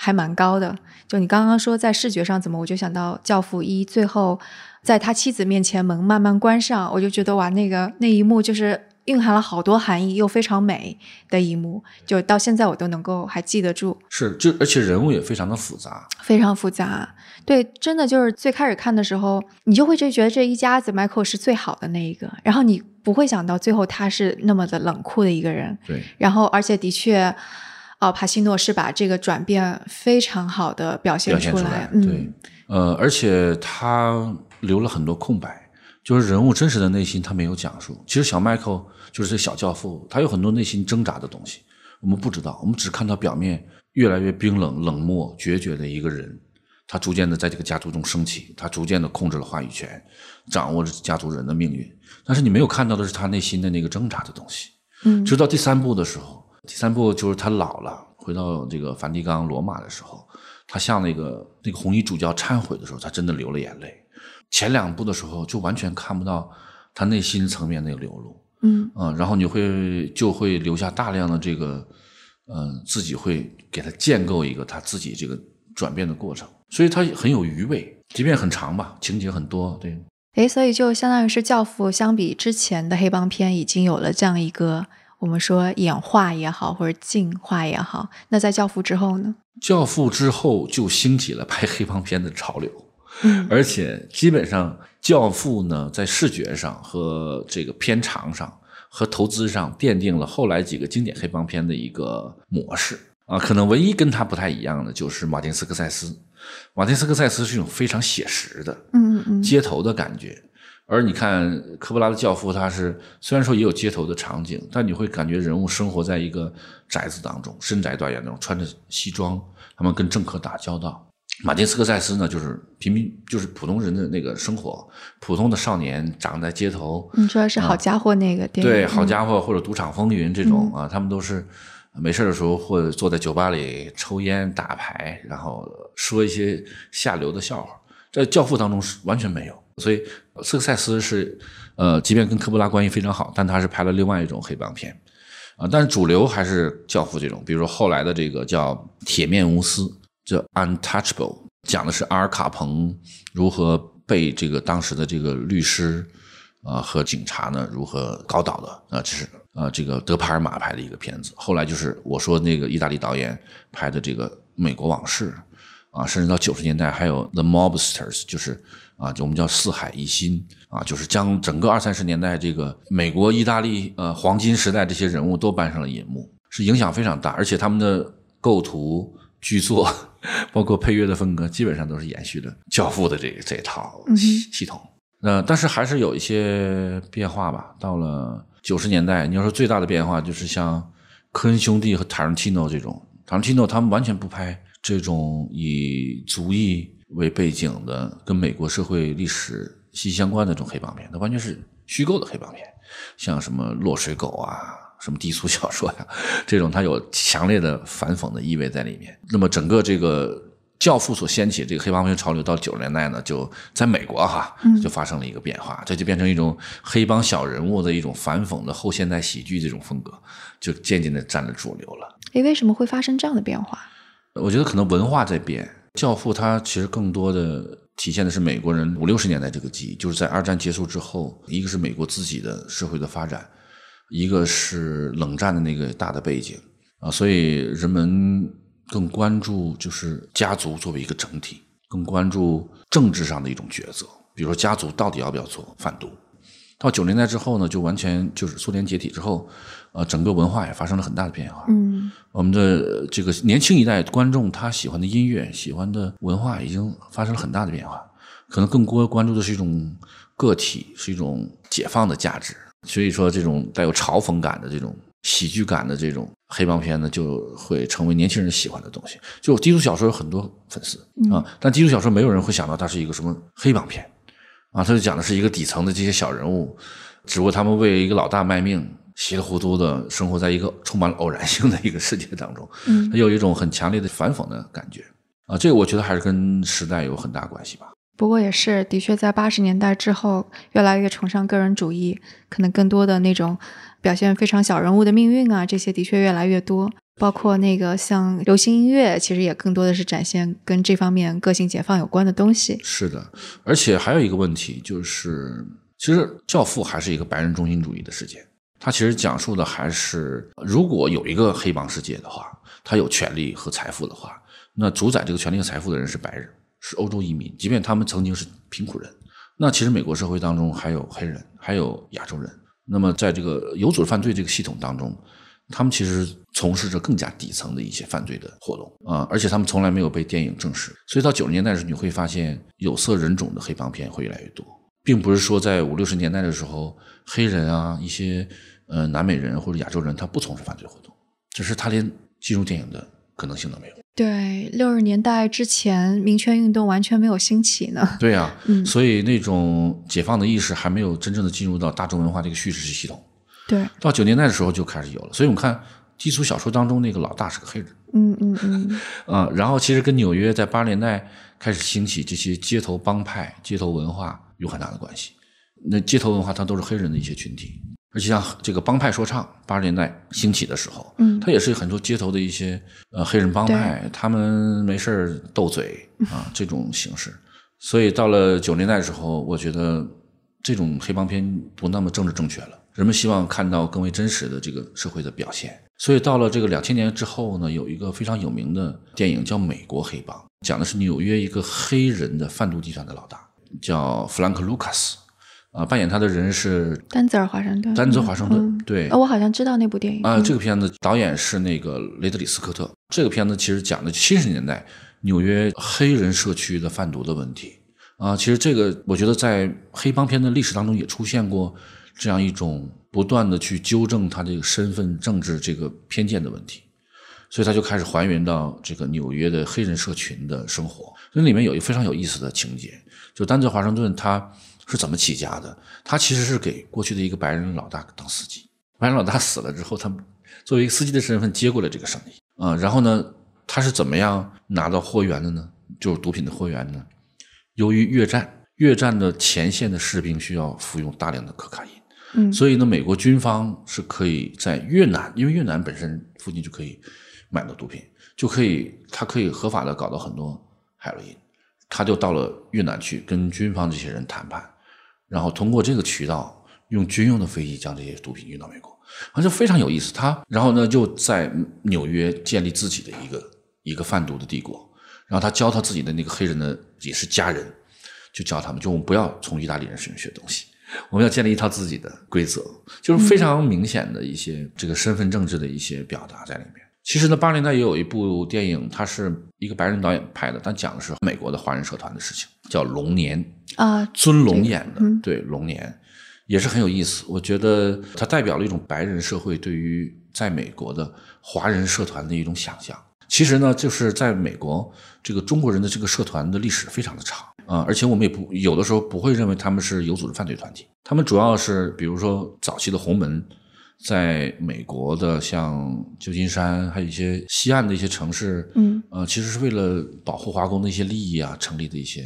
还蛮高的。就你刚刚说在视觉上怎么，我就想到《教父一》最后在他妻子面前门慢慢关上，我就觉得哇，那个那一幕就是。蕴含了好多含义又非常美的一幕，就到现在我都能够还记得住。是，就而且人物也非常的复杂，非常复杂。对，真的就是最开始看的时候，你就会就觉得这一家子 Michael 是最好的那一个，然后你不会想到最后他是那么的冷酷的一个人。对，然后而且的确，哦，帕西诺是把这个转变非常好的表现出来。对，呃，而且他留了很多空白，就是人物真实的内心他没有讲述。其实小 Michael。就是这小教父，他有很多内心挣扎的东西，我们不知道，我们只看到表面越来越冰冷、冷漠、决绝的一个人，他逐渐的在这个家族中升起，他逐渐的控制了话语权，掌握着家族人的命运。但是你没有看到的是他内心的那个挣扎的东西。嗯，直到第三部的时候，第三部就是他老了，回到这个梵蒂冈、罗马的时候，他向那个那个红衣主教忏悔的时候，他真的流了眼泪。前两部的时候就完全看不到他内心层面那个流露。嗯然后你会就会留下大量的这个，嗯，自己会给他建构一个他自己这个转变的过程，所以他很有余味，即便很长吧，情节很多，对。哎，所以就相当于是《教父》相比之前的黑帮片，已经有了这样一个我们说演化也好，或者进化也好。那在《教父》之后呢？《教父》之后就兴起了拍黑帮片的潮流，嗯，而且基本上。教父呢，在视觉上和这个片长上和投资上奠定了后来几个经典黑帮片的一个模式啊。可能唯一跟他不太一样的就是马丁斯科塞斯。马丁斯科塞斯是一种非常写实的，嗯嗯，街头的感觉。而你看科波拉的教父，他是虽然说也有街头的场景，但你会感觉人物生活在一个宅子当中，深宅大院那种，穿着西装，他们跟政客打交道。马丁斯科塞斯呢，就是平民，就是普通人的那个生活，普通的少年长在街头。你说是好家伙那个电影？对，好家伙或者赌场风云这种啊，他们都是没事的时候或者坐在酒吧里抽烟打牌，然后说一些下流的笑话。在《教父》当中是完全没有，所以斯克塞斯是呃，即便跟科波拉关系非常好，但他是拍了另外一种黑帮片啊。但是主流还是《教父》这种，比如说后来的这个叫《铁面无私》。叫《Untouchable》，讲的是阿尔卡彭如何被这个当时的这个律师啊和警察呢如何搞倒的啊，这是啊这个德帕尔马拍的一个片子。后来就是我说那个意大利导演拍的这个《美国往事》啊，甚至到九十年代还有《The Mobsters》，就是啊，就我们叫四海一心啊，就是将整个二三十年代这个美国、意大利呃黄金时代这些人物都搬上了银幕，是影响非常大，而且他们的构图。剧作包括配乐的风格，基本上都是延续的《教父》的这这套系系统。呃，但是还是有一些变化吧。到了九十年代，你要说最大的变化，就是像科恩兄弟和塔伦蒂诺这种，塔伦蒂诺他们完全不拍这种以族裔为背景的、跟美国社会历史息息相关的这种黑帮片，它完全是虚构的黑帮片，像什么落水狗啊。什么低俗小说呀，这种它有强烈的反讽的意味在里面。那么整个这个教父所掀起这个黑帮片潮流，到九十年代呢，就在美国哈，就发生了一个变化，这就变成一种黑帮小人物的一种反讽的后现代喜剧这种风格，就渐渐的占了主流了。诶，为什么会发生这样的变化？我觉得可能文化在变。教父他其实更多的体现的是美国人五六十年代这个记忆，就是在二战结束之后，一个是美国自己的社会的发展，一个是冷战的那个大的背景啊，所以人们更关注就是家族作为一个整体，更关注政治上的一种抉择，比如说家族到底要不要做贩毒。到九十年代之后呢，就完全就是苏联解体之后，呃，整个文化也发生了很大的变化。嗯，我们的这个年轻一代观众他喜欢的音乐、喜欢的文化已经发生了很大的变化，可能更多关注的是一种个体，是一种解放的价值。所以说，这种带有嘲讽感的这种喜剧感的这种黑帮片呢，就会成为年轻人喜欢的东西。就低俗小说有很多粉丝啊，但低俗小说没有人会想到它是一个什么黑帮片。啊，他就讲的是一个底层的这些小人物，只不过他们为一个老大卖命，稀里糊涂的生活在一个充满了偶然性的一个世界当中。嗯，他有一种很强烈的反讽的感觉。啊，这个我觉得还是跟时代有很大关系吧。不过也是，的确在八十年代之后，越来越崇尚个人主义，可能更多的那种表现非常小人物的命运啊，这些的确越来越多。包括那个像流行音乐，其实也更多的是展现跟这方面个性解放有关的东西。是的，而且还有一个问题就是，其实《教父》还是一个白人中心主义的世界。它其实讲述的还是，如果有一个黑帮世界的话，他有权利和财富的话，那主宰这个权利和财富的人是白人，是欧洲移民，即便他们曾经是贫苦人。那其实美国社会当中还有黑人，还有亚洲人。那么在这个有组织犯罪这个系统当中。他们其实从事着更加底层的一些犯罪的活动啊，而且他们从来没有被电影证实。所以到九十年代的时候，你会发现有色人种的黑帮片会越来越多，并不是说在五六十年代的时候，黑人啊一些呃南美人或者亚洲人他不从事犯罪活动，只是他连进入电影的可能性都没有。对，六十年代之前民权运动完全没有兴起呢。对呀，嗯，所以那种解放的意识还没有真正的进入到大众文化这个叙事系统。对，到九年代的时候就开始有了，所以我们看低俗小说当中那个老大是个黑人，嗯嗯嗯，啊，然后其实跟纽约在八十年代开始兴起这些街头帮派、街头文化有很大的关系。那街头文化它都是黑人的一些群体，而且像这个帮派说唱，八十年代兴起的时候，嗯，它也是很多街头的一些呃黑人帮派，他们没事斗嘴啊这种形式。所以到了九年代的时候，我觉得这种黑帮片不那么政治正确了。人们希望看到更为真实的这个社会的表现，所以到了这个两千年之后呢，有一个非常有名的电影叫《美国黑帮》，讲的是纽约一个黑人的贩毒集团的老大，叫弗兰克·卢卡斯，啊，扮演他的人是丹泽尔·华盛顿。丹泽尔·华盛顿，对，我好像知道那部电影啊。这个片子导演是那个雷德里·斯科特。这个片子其实讲的七十年代纽约黑人社区的贩毒的问题啊。其实这个我觉得在黑帮片的历史当中也出现过。这样一种不断的去纠正他这个身份政治这个偏见的问题，所以他就开始还原到这个纽约的黑人社群的生活。那里面有一个非常有意思的情节，就丹泽华盛顿他是怎么起家的？他其实是给过去的一个白人老大当司机，白人老大死了之后，他作为一个司机的身份接过了这个生意啊。然后呢，他是怎么样拿到货源的呢？就是毒品的货源呢？由于越战，越战的前线的士兵需要服用大量的可卡因。嗯，所以呢，美国军方是可以在越南，因为越南本身附近就可以买到毒品，就可以他可以合法的搞到很多海洛因，他就到了越南去跟军方这些人谈判，然后通过这个渠道用军用的飞机将这些毒品运到美国，啊，就非常有意思。他然后呢就在纽约建立自己的一个一个贩毒的帝国，然后他教他自己的那个黑人的也是家人，就教他们，就我们不要从意大利人身上学东西。我们要建立一套自己的规则，就是非常明显的一些这个身份政治的一些表达在里面。其实呢，八零年代也有一部电影，它是一个白人导演拍的，但讲的是美国的华人社团的事情，叫《龙年》啊，尊龙演的，对，《龙年》也是很有意思。我觉得它代表了一种白人社会对于在美国的华人社团的一种想象。其实呢，就是在美国这个中国人的这个社团的历史非常的长。啊，而且我们也不有的时候不会认为他们是有组织犯罪团体，他们主要是比如说早期的洪门，在美国的像旧金山，还有一些西岸的一些城市，嗯，呃，其实是为了保护华工的一些利益啊，成立的一些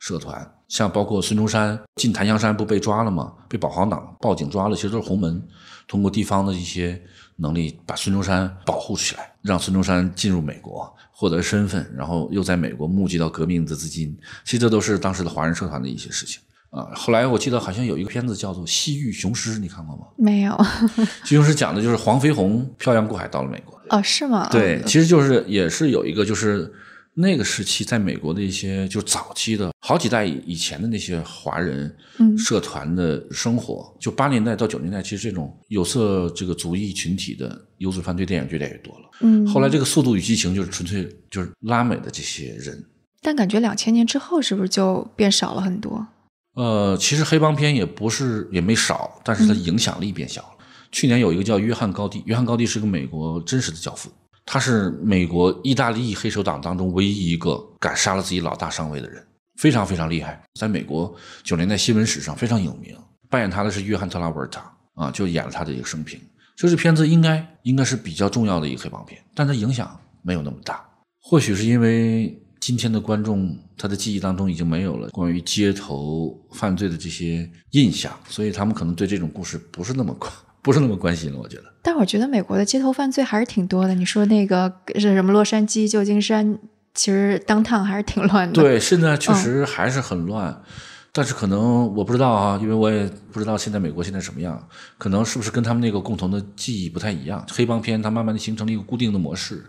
社团，像包括孙中山进檀香山不被抓了吗？被保皇党报警抓了，其实都是洪门通过地方的一些能力把孙中山保护起来让孙中山进入美国，获得身份，然后又在美国募集到革命的资金。其实这都是当时的华人社团的一些事情啊。后来我记得好像有一个片子叫做《西域雄狮》，你看过吗？没有。西域雄狮讲的就是黄飞鸿漂洋过海到了美国。哦，是吗？对，其实就是也是有一个就是。那个时期，在美国的一些就早期的好几代以前的那些华人社团的生活，就八年代到九年代，其实这种有色这个族裔群体的游族犯罪电影越来越多了。嗯，后来这个《速度与激情》就是纯粹就是拉美的这些人，但感觉两千年之后是不是就变少了很多？呃，其实黑帮片也不是也没少，但是它影响力变小了。去年有一个叫约翰高地，约翰高地是个美国真实的教父。他是美国意大利黑手党当中唯一一个敢杀了自己老大上位的人，非常非常厉害，在美国九年代新闻史上非常有名。扮演他的是约翰特拉维尔塔啊，就演了他的一个生平。就这片子应该应该是比较重要的一个黑帮片，但它影响没有那么大。或许是因为今天的观众他的记忆当中已经没有了关于街头犯罪的这些印象，所以他们可能对这种故事不是那么关。不是那么关心了，我觉得。但我觉得美国的街头犯罪还是挺多的。你说那个是什么洛杉矶、旧金山，其实当趟还是挺乱的。对，现在确实还是很乱。但是可能我不知道啊，因为我也不知道现在美国现在什么样。可能是不是跟他们那个共同的记忆不太一样？黑帮片它慢慢的形成了一个固定的模式。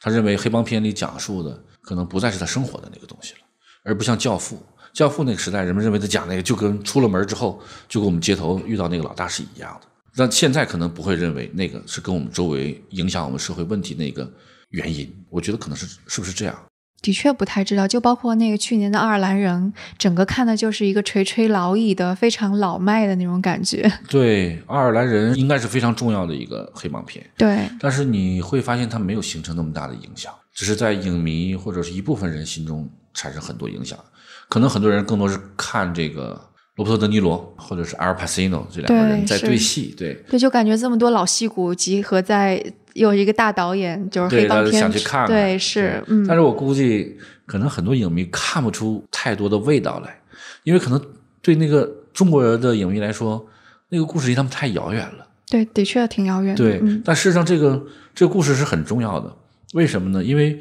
他认为黑帮片里讲述的可能不再是他生活的那个东西了，而不像《教父》。《教父》那个时代，人们认为他讲那个就跟出了门之后就跟我们街头遇到那个老大是一样的。但现在可能不会认为那个是跟我们周围影响我们社会问题那个原因，我觉得可能是是不是这样？的确不太知道。就包括那个去年的《爱尔兰人》，整个看的就是一个垂垂老矣的、非常老迈的那种感觉。对，《爱尔兰人》应该是非常重要的一个黑帮片。对。但是你会发现它没有形成那么大的影响，只是在影迷或者是一部分人心中产生很多影响。可能很多人更多是看这个。罗伯特·德尼罗或者是阿尔帕西诺这两个人在对戏，对对，就感觉这么多老戏骨集合在有一个大导演，就是黑帮片，想去看，对是，嗯。但是我估计可能很多影迷看不出太多的味道来，因为可能对那个中国人的影迷来说，那个故事离他们太遥远了。对，的确挺遥远。对，但事实上这个这个故事是很重要的，为什么呢？因为。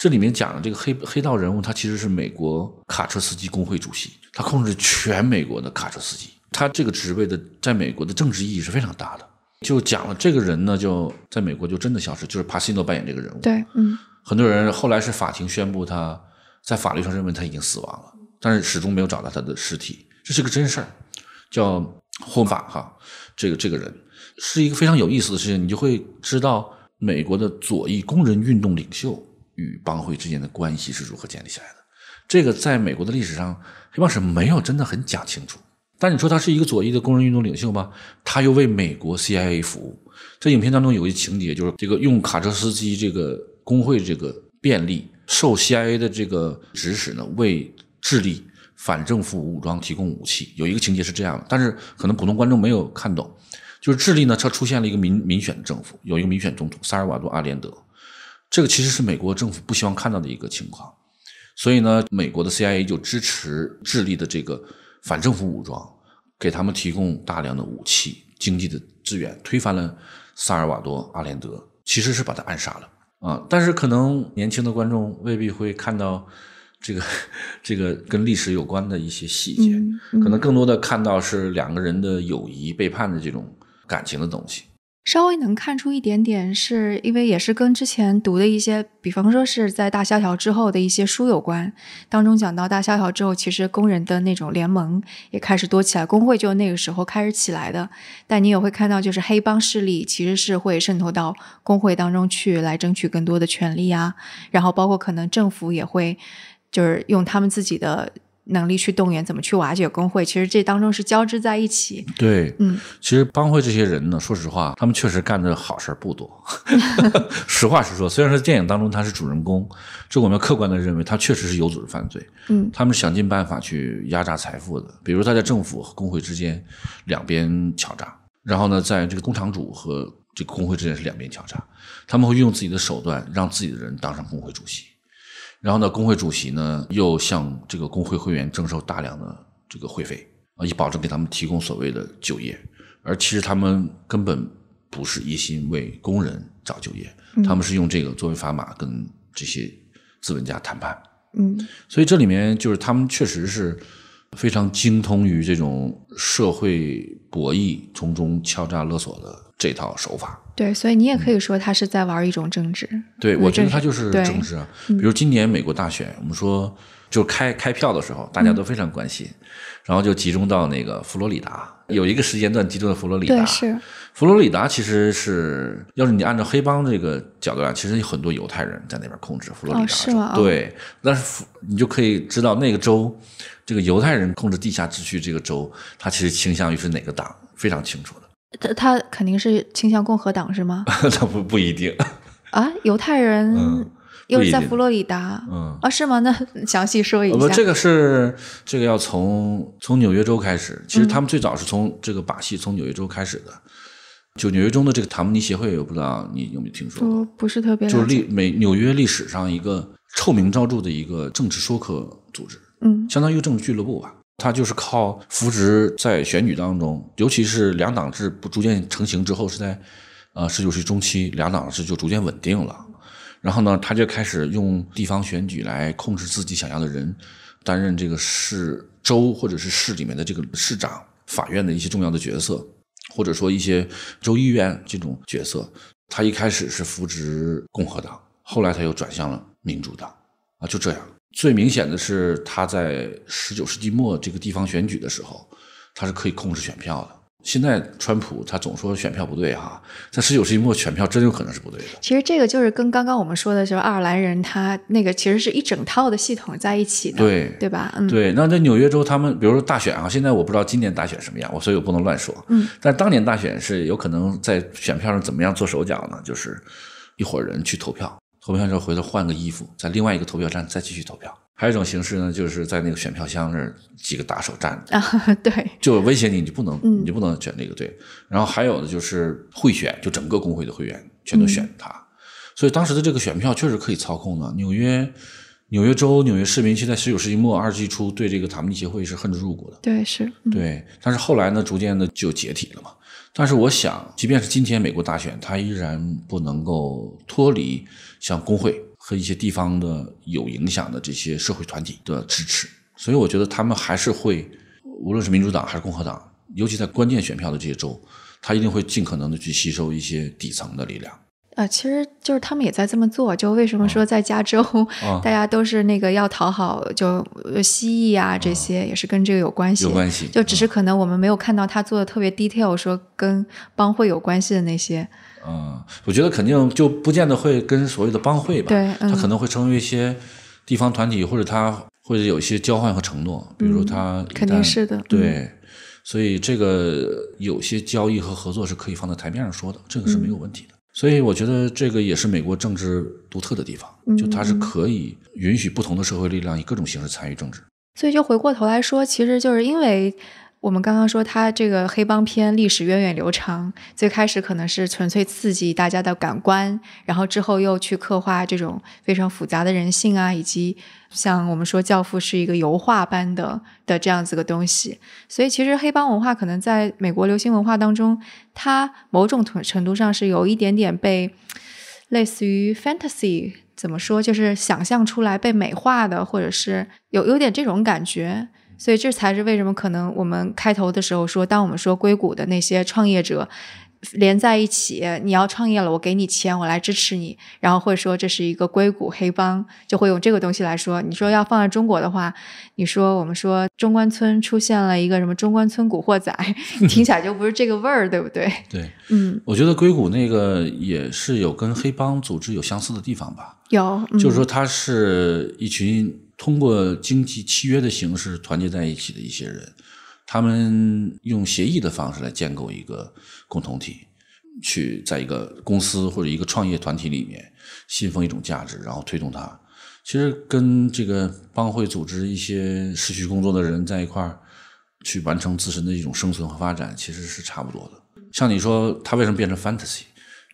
这里面讲的这个黑黑道人物，他其实是美国卡车司机工会主席，他控制全美国的卡车司机。他这个职位的在美国的政治意义是非常大的。就讲了这个人呢，就在美国就真的消失，就是帕西诺扮演这个人物。对，嗯，很多人后来是法庭宣布他在法律上认为他已经死亡了，但是始终没有找到他的尸体，这是个真事儿，叫霍法哈。这个这个人是一个非常有意思的事情，你就会知道美国的左翼工人运动领袖。与帮会之间的关系是如何建立起来的？这个在美国的历史上，黑帮史没有真的很讲清楚。但你说他是一个左翼的工人运动领袖吗？他又为美国 CIA 服务。在影片当中有一情节，就是这个用卡车司机这个工会这个便利，受 CIA 的这个指使呢，为智利反政府武装提供武器。有一个情节是这样的，但是可能普通观众没有看懂，就是智利呢，它出现了一个民民选政府，有一个民选总统萨尔瓦多·阿连德。这个其实是美国政府不希望看到的一个情况，所以呢，美国的 CIA 就支持智利的这个反政府武装，给他们提供大量的武器、经济的资源，推翻了萨尔瓦多·阿连德，其实是把他暗杀了啊！但是可能年轻的观众未必会看到这个 这个跟历史有关的一些细节，可能更多的看到是两个人的友谊背叛的这种感情的东西。稍微能看出一点点，是因为也是跟之前读的一些，比方说是在大萧条之后的一些书有关。当中讲到大萧条之后，其实工人的那种联盟也开始多起来，工会就那个时候开始起来的。但你也会看到，就是黑帮势力其实是会渗透到工会当中去，来争取更多的权利啊。然后包括可能政府也会，就是用他们自己的。能力去动员，怎么去瓦解工会？其实这当中是交织在一起。对，嗯，其实帮会这些人呢，说实话，他们确实干的好事不多。实话实说，虽然说电影当中他是主人公，这我们要客观的认为他确实是有组织犯罪。嗯，他们想尽办法去压榨财富的，比如他在政府和工会之间两边敲诈，然后呢，在这个工厂主和这个工会之间是两边敲诈，他们会用自己的手段让自己的人当上工会主席。然后呢，工会主席呢又向这个工会会员征收大量的这个会费啊，以保证给他们提供所谓的就业，而其实他们根本不是一心为工人找就业，他们是用这个作为砝码跟这些资本家谈判。嗯，所以这里面就是他们确实是非常精通于这种社会博弈，从中敲诈勒索的这套手法。对，所以你也可以说他是在玩一种政治。对，嗯我觉得政治它就是政治啊。比如今年美国大选，我们说就开开票的时候，大家都非常关心，然后就集中到那个佛罗里达，有一个时间段集中在佛罗里达。对，是，佛罗里达其实是，要是你按照黑帮这个角度啊，其实有很多犹太人在那边控制佛罗里达州。哦是吗哦对，但是你就可以知道那个州，这个犹太人控制地下秩序这个州，他其实倾向于是哪个党，非常清楚的。他他肯定是倾向共和党是吗？他不不一定，啊，犹太人嗯又是在佛罗里达，嗯。啊，是吗？那详细说一下不，下。这个是这个要从从纽约州开始。其实他们最早是从这个把戏从纽约州开始的。就纽约州的这个塔姆尼协会，我不知道你有没有听说过？不不是特别就是历美纽约历史上一个臭名昭著的一个政治说客组织，嗯相当于一个政治俱乐部吧。他就是靠扶植在选举当中，尤其是两党制不逐渐成型之后，是在呃十九世纪中期，两党制就逐渐稳定了。然后呢，他就开始用地方选举来控制自己想要的人，担任这个市州或者是市里面的这个市长、法院的一些重要的角色，或者说一些州议院这种角色。他一开始是扶植共和党，后来他又转向了民主党，啊，就这样。最明显的是他在十九世纪末这个地方选举的时候，他是可以控制选票的。现在川普他总说选票不对哈，在十九世纪末选票真有可能是不对的。其实这个就是跟刚刚我们说的，就是爱尔兰人他那个其实是一整套的系统在一起的，对对吧？嗯，对，那在纽约州，他们比如说大选啊，现在我不知道今年大选什么样，我所以我不能乱说。嗯，但当年大选是有可能在选票上怎么样做手脚呢？就是一伙人去投票，投票之后回头换个衣服，在另外一个投票站再继续投票。还有一种形式呢，就是在那个选票箱那儿几个打手站着，啊，对，就威胁你，你不能，嗯你就不能选这个队。然后还有的就是贿选，就整个工会的会员全都选他。所以当时的这个选票确实可以操控的。纽约、纽约州、纽约市民，其实在十九世纪末、二十世纪初对这个塔姆尼协会是恨之入骨的。对是，嗯对，但是后来呢，逐渐的就解体了嘛。但是我想，即便是今天美国大选，它依然不能够脱离像工会和一些地方的有影响的这些社会团体的支持。所以我觉得他们还是会，无论是民主党还是共和党，尤其在关键选票的这些州，他一定会尽可能的去吸收一些底层的力量。啊，其实就是他们也在这么做。就为什么说在加州，啊 大家都是那个要讨好，就呃蜥蜴啊这些，也是跟这个有关系。有关系就只是可能我们没有看到他做的特别 detail，说跟帮会有关系的那些。嗯，我觉得肯定就不见得会跟所谓的帮会吧，对嗯他可能会成为一些地方团体，或者他或者有一些交换和承诺，比如说他一肯定是的嗯对，所以这个有些交易和合作是可以放在台面上说的，这个是没有问题的。所以我觉得这个也是美国政治独特的地方，就它是可以允许不同的社会力量以各种形式参与政治。所以就回过头来说，其实就是因为我们刚刚说它这个黑帮片历史源远流长，最开始可能是纯粹刺激大家的感官，然后之后又去刻画这种非常复杂的人性啊，以及像我们说《教父》是一个油画般的的这样子个东西。所以其实黑帮文化可能在美国流行文化当中，它某种程度上是有一点点被类似于 fantasy 怎么说，就是想象出来被美化的，或者是有有点这种感觉。所以这才是为什么可能我们开头的时候说，当我们说硅谷的那些创业者连在一起，你要创业了，我给你钱，我来支持你，然后会说这是一个硅谷黑帮，就会用这个东西来说。你说要放在中国的话，你说我们说中关村出现了一个什么中关村古惑仔，听起来就不是这个味儿，对不对？对，嗯，我觉得硅谷那个也是有跟黑帮组织有相似的地方吧。有，嗯、就是说，它是一群通过经济契约的形式团结在一起的一些人，他们用协议的方式来建构一个共同体，去在一个公司或者一个创业团体里面信奉一种价值，然后推动它。其实跟这个帮会组织一些失去工作的人在一块儿去完成自身的一种生存和发展，其实是差不多的。像你说，它为什么变成 fantasy？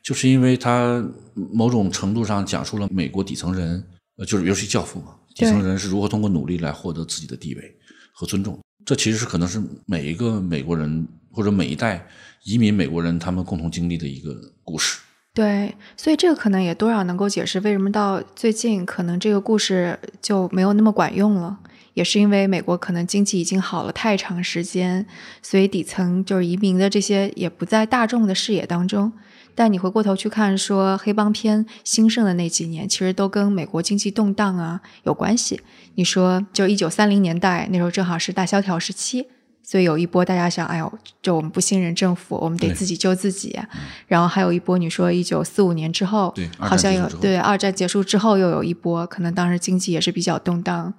就是因为它某种程度上讲述了美国底层人，呃，就是尤其教父嘛，底层人是如何通过努力来获得自己的地位和尊重。这其实是可能是每一个美国人或者每一代移民美国人他们共同经历的一个故事。对，所以这个可能也多少能够解释为什么到最近可能这个故事就没有那么管用了，也是因为美国可能经济已经好了太长时间，所以底层就是移民的这些也不在大众的视野当中。但你回过头去看，说黑帮片兴盛的那几年，其实都跟美国经济动荡啊有关系。你说，就一九三零年代那时候正好是大萧条时期。所以有一波大家想，哎呦，就我们不信任政府，我们得自己救自己。然后还有一波，你说一九四五年之后，好像有对二战结束之后又有一波，可能当时经济也是比较动荡，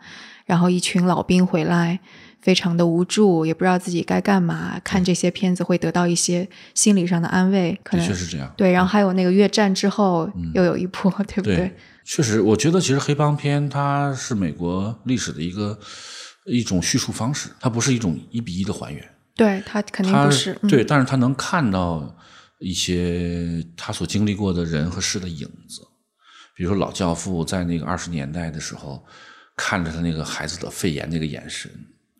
然后一群老兵回来，非常的无助，也不知道自己该干嘛。看这些片子会得到一些心理上的安慰，可能确实这样。对，然后还有那个越战之后又有一波，对不对？确实，我觉得其实黑帮片它是美国历史的一个。一种叙述方式，它不是一种一比一的还原。对它肯定不是。对，但是它能看到一些他所经历过的人和事的影子。比如说老教父在那个二十年代的时候，看着他那个孩子的肺炎那个眼神，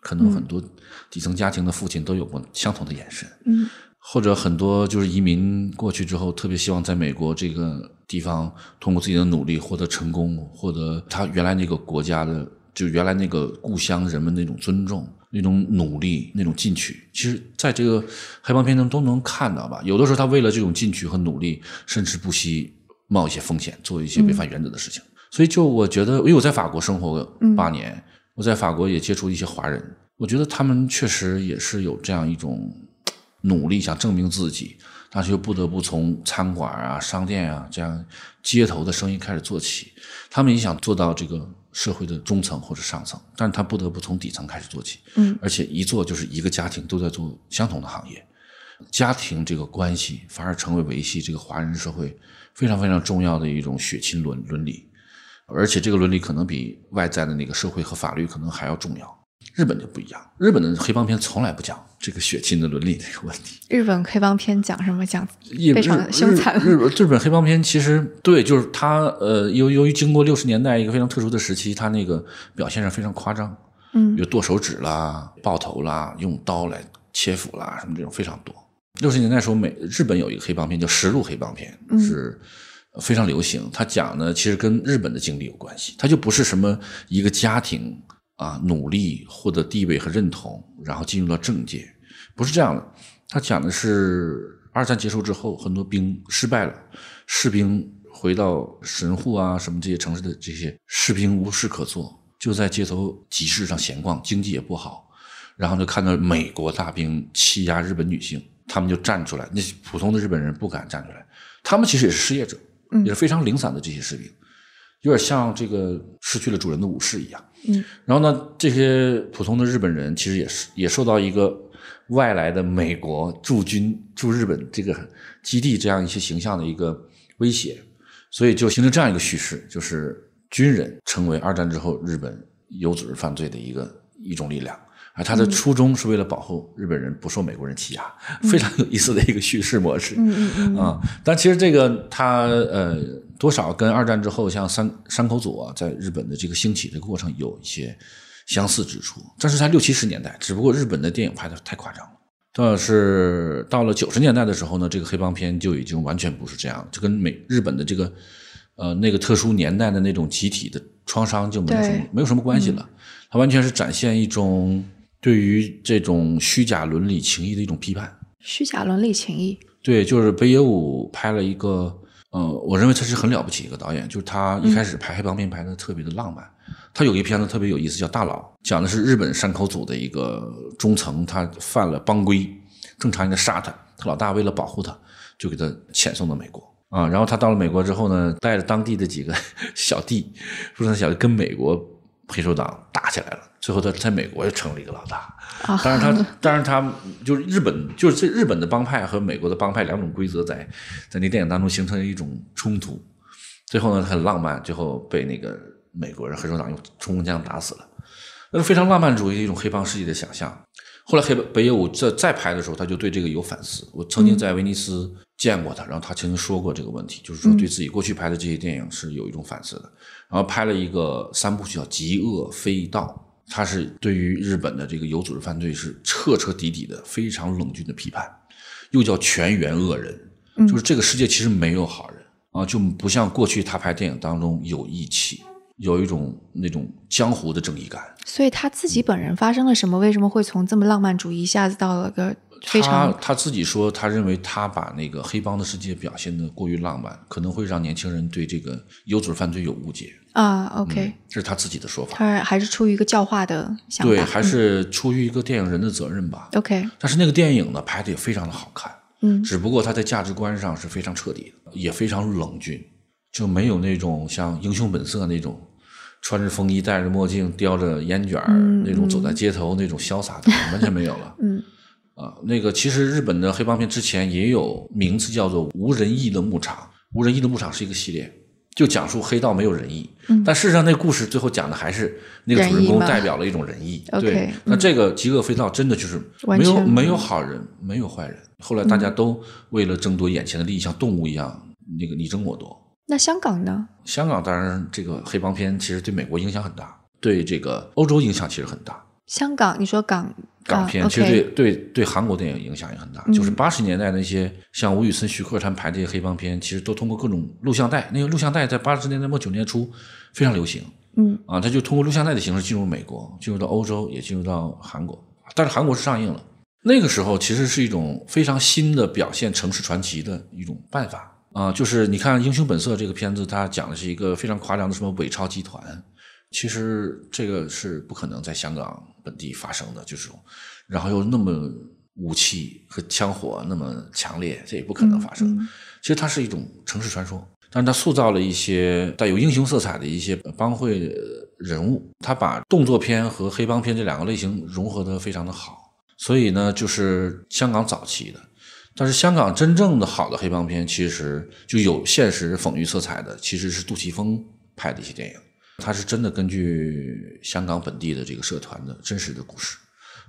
可能很多底层家庭的父亲都有过相同的眼神。嗯。或者很多就是移民过去之后，特别希望在美国这个地方通过自己的努力获得成功，获得他原来那个国家的。就原来那个故乡人们那种尊重、那种努力、那种进取，其实在这个黑帮片中都能看到吧。有的时候他为了这种进取和努力，甚至不惜冒一些风险，做一些违反原则的事情。所以，就我觉得，因为我在法国生活八年，我在法国也接触一些华人，我觉得他们确实也是有这样一种努力，想证明自己，但是又不得不从餐馆啊、商店啊这样街头的生意开始做起。他们也想做到这个。社会的中层或者上层，但是他不得不从底层开始做起，嗯，而且一做就是一个家庭都在做相同的行业，家庭这个关系反而成为维系这个华人社会非常非常重要的一种血亲伦伦理，而且这个伦理可能比外在的那个社会和法律可能还要重要。日本就不一样，日本的黑帮片从来不讲这个血亲的伦理这个问题。日本黑帮片讲什么？讲非常凶残。日日本黑帮片其实对，就是它呃，由由于经过六十年代一个非常特殊的时期，它那个表现上非常夸张，嗯，有剁手指啦、爆头啦、用刀来切腹啦，什么这种非常多。六十年代时候，美日本有一个黑帮片叫《实录黑帮片》，是非常流行。他讲呢，其实跟日本的经历有关系，他就不是什么一个家庭。啊，努力获得地位和认同，然后进入到政界，不是这样的。他讲的是二战结束之后，很多兵失败了，士兵回到神户啊什么这些城市的这些士兵无事可做，就在街头集市上闲逛，经济也不好，然后就看到美国大兵欺压日本女性，他们就站出来，那些普通的日本人不敢站出来，他们其实也是失业者，也是非常零散的这些士兵。有点像这个失去了主人的武士一样，嗯，然后呢，这些普通的日本人其实也是也受到一个外来的美国驻军驻日本这个基地这样一些形象的一个威胁，所以就形成这样一个叙事，就是军人成为二战之后日本有组织犯罪的一个一种力量。啊，他的初衷是为了保护日本人不受美国人欺压，非常有意思的一个叙事模式。嗯嗯嗯。啊，但其实这个他呃，多少跟二战之后像山山口组啊，在日本的这个兴起的过程有一些相似之处。但是在六七十年代，只不过日本的电影拍的太夸张了。倒是到了九十年代的时候呢，这个黑帮片就已经完全不是这样，就跟美日本的这个呃那个特殊年代的那种集体的创伤就没有什么没有什么关系了。它完全是展现一种。对于这种虚假伦理情谊的一种批判，虚假伦理情谊，对，就是北野武拍了一个，呃，我认为他是很了不起一个导演，就是他一开始拍黑帮片拍的特别的浪漫，他有一片子特别有意思，叫《大佬》，讲的是日本山口组的一个中层，他犯了帮规，正常应该杀他，他老大为了保护他，就给他遣送到美国。啊，然后他到了美国之后呢，带着当地的几个 小弟，说他小弟跟美国黑手党打起来了。最后，他在美国又成了一个老大。当然他，当然他就是日本，就是这日本的帮派和美国的帮派两种规则在在那电影当中形成了一种冲突。最后呢，很浪漫，最后被那个美国人黑手党用冲锋枪打死了。那是非常浪漫主义的一种黑帮世界的想象。后来黑北野武在再拍的时候，他就对这个有反思。我曾经在威尼斯见过他，然后他曾经说过这个问题，就是说对自己过去拍的这些电影是有一种反思的。然后拍了一个三部曲叫《极恶非道》。他是对于日本的这个有组织犯罪是彻彻底底的非常冷峻的批判，又叫全员恶人，就是这个世界其实没有好人啊，就不像过去他拍电影当中有义气，有一种那种江湖的正义感。所以他自己本人发生了什么？为什么会从这么浪漫主义一下子到了个非常……他他自己说，他认为他把那个黑帮的世界表现的过于浪漫，可能会让年轻人对这个有组织犯罪有误解啊。OK，这是他自己的说法。他还是出于一个教化的想法，对，还是出于一个电影人的责任吧。OK，但是那个电影呢，拍的也非常的好看。嗯，只不过他在价值观上是非常彻底的，也非常冷峻，就没有那种像《英雄本色》那种穿着风衣、戴着墨镜、叼着烟卷儿那种走在街头那种潇洒的，完全没有了。嗯，啊，那个其实日本的黑帮片之前也有名字叫做《无人义的牧场》，《无人义的牧场》是一个系列。就讲述黑道没有仁义，但事实上那故事最后讲的还是那个主人公代表了一种仁义。对，那这个极恶飞盗真的就是没有没有好人，没有坏人。后来大家都为了争夺眼前的利益，像动物一样那个你争我夺。那香港呢？香港当然这个黑帮片其实对美国影响很大，对这个欧洲影响其实很大。香港，你说港港片其实对对对韩国电影影响也很大。就是八十年代那些像吴宇森、徐克他们拍这些黑帮片，其实都通过各种录像带。那个录像带在八十年代末九年初非常流行。嗯啊，他就通过录像带的形式进入美国，进入到欧洲，也进入到韩国。但是韩国是上映了。那个时候其实是一种非常新的表现城市传奇的一种办法啊。就是你看《英雄本色》这个片子，它讲的是一个非常夸张的什么伪钞集团。其实这个是不可能在香港本地发生的，就是，然后又那么武器和枪火那么强烈，这也不可能发生。其实它是一种城市传说，但是它塑造了一些带有英雄色彩的一些帮会人物，他把动作片和黑帮片这两个类型融合的非常的好。所以呢，就是香港早期的，但是香港真正的好的黑帮片，其实就有现实讽喻色彩的，其实是杜琪峰拍的一些电影。他是真的根据香港本地的这个社团的真实的故事，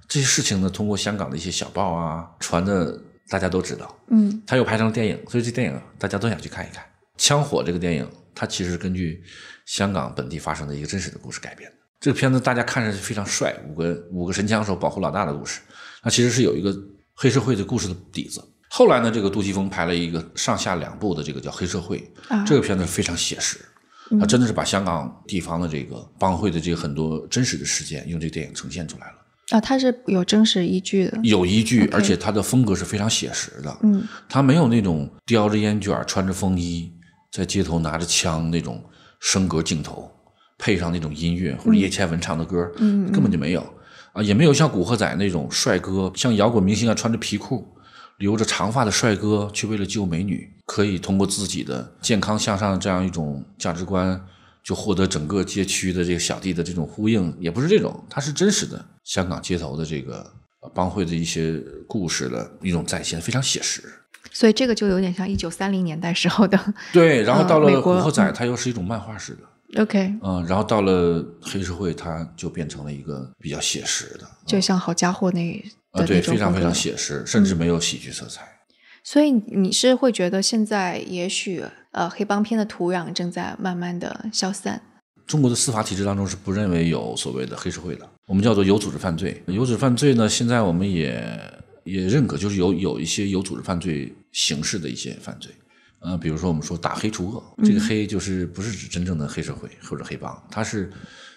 这些事情呢，通过香港的一些小报啊传的，大家都知道。嗯，它又拍成了电影，所以这电影大家都想去看一看。《枪火》这个电影，它其实是根据香港本地发生的一个真实的故事改编的。这个片子大家看上去非常帅，五个五个神枪手保护老大的故事，那其实是有一个黑社会的故事的底子。后来呢，这个杜琪峰拍了一个上下两部的这个叫《黑社会》，这个片子非常写实。他真的是把香港地方的这个帮会的这个很多真实的事件，用这个电影呈现出来了。啊，它是有真实依据的，有依据，而且它的风格是非常写实的。嗯，他没有那种叼着烟卷、穿着风衣，在街头拿着枪那种升格镜头，配上那种音乐或者叶倩文唱的歌，嗯，根本就没有。啊，也没有像古惑仔那种帅哥，像摇滚明星啊，穿着皮裤。留着长发的帅哥，却为了救美女，可以通过自己的健康向上的这样一种价值观，就获得整个街区的这个小弟的这种呼应，也不是这种，它是真实的香港街头的这个帮会的一些故事的一种再现，非常写实。所以这个就有点像一九三零年代时候的。对，然后到了古惑仔，它又是一种漫画式的。OK。嗯，然后到了黑社会，它就变成了一个比较写实的，就像好家伙那。啊，对，非常非常写实，甚至没有喜剧色彩。所以你是会觉得现在也许呃黑帮片的土壤正在慢慢的消散。中国的司法体制当中是不认为有所谓的黑社会的，我们叫做有组织犯罪。有组织犯罪呢，现在我们也也认可，就是有有一些有组织犯罪形式的一些犯罪。呃，比如说我们说打黑除恶，这个黑就是不是指真正的黑社会或者黑帮，它是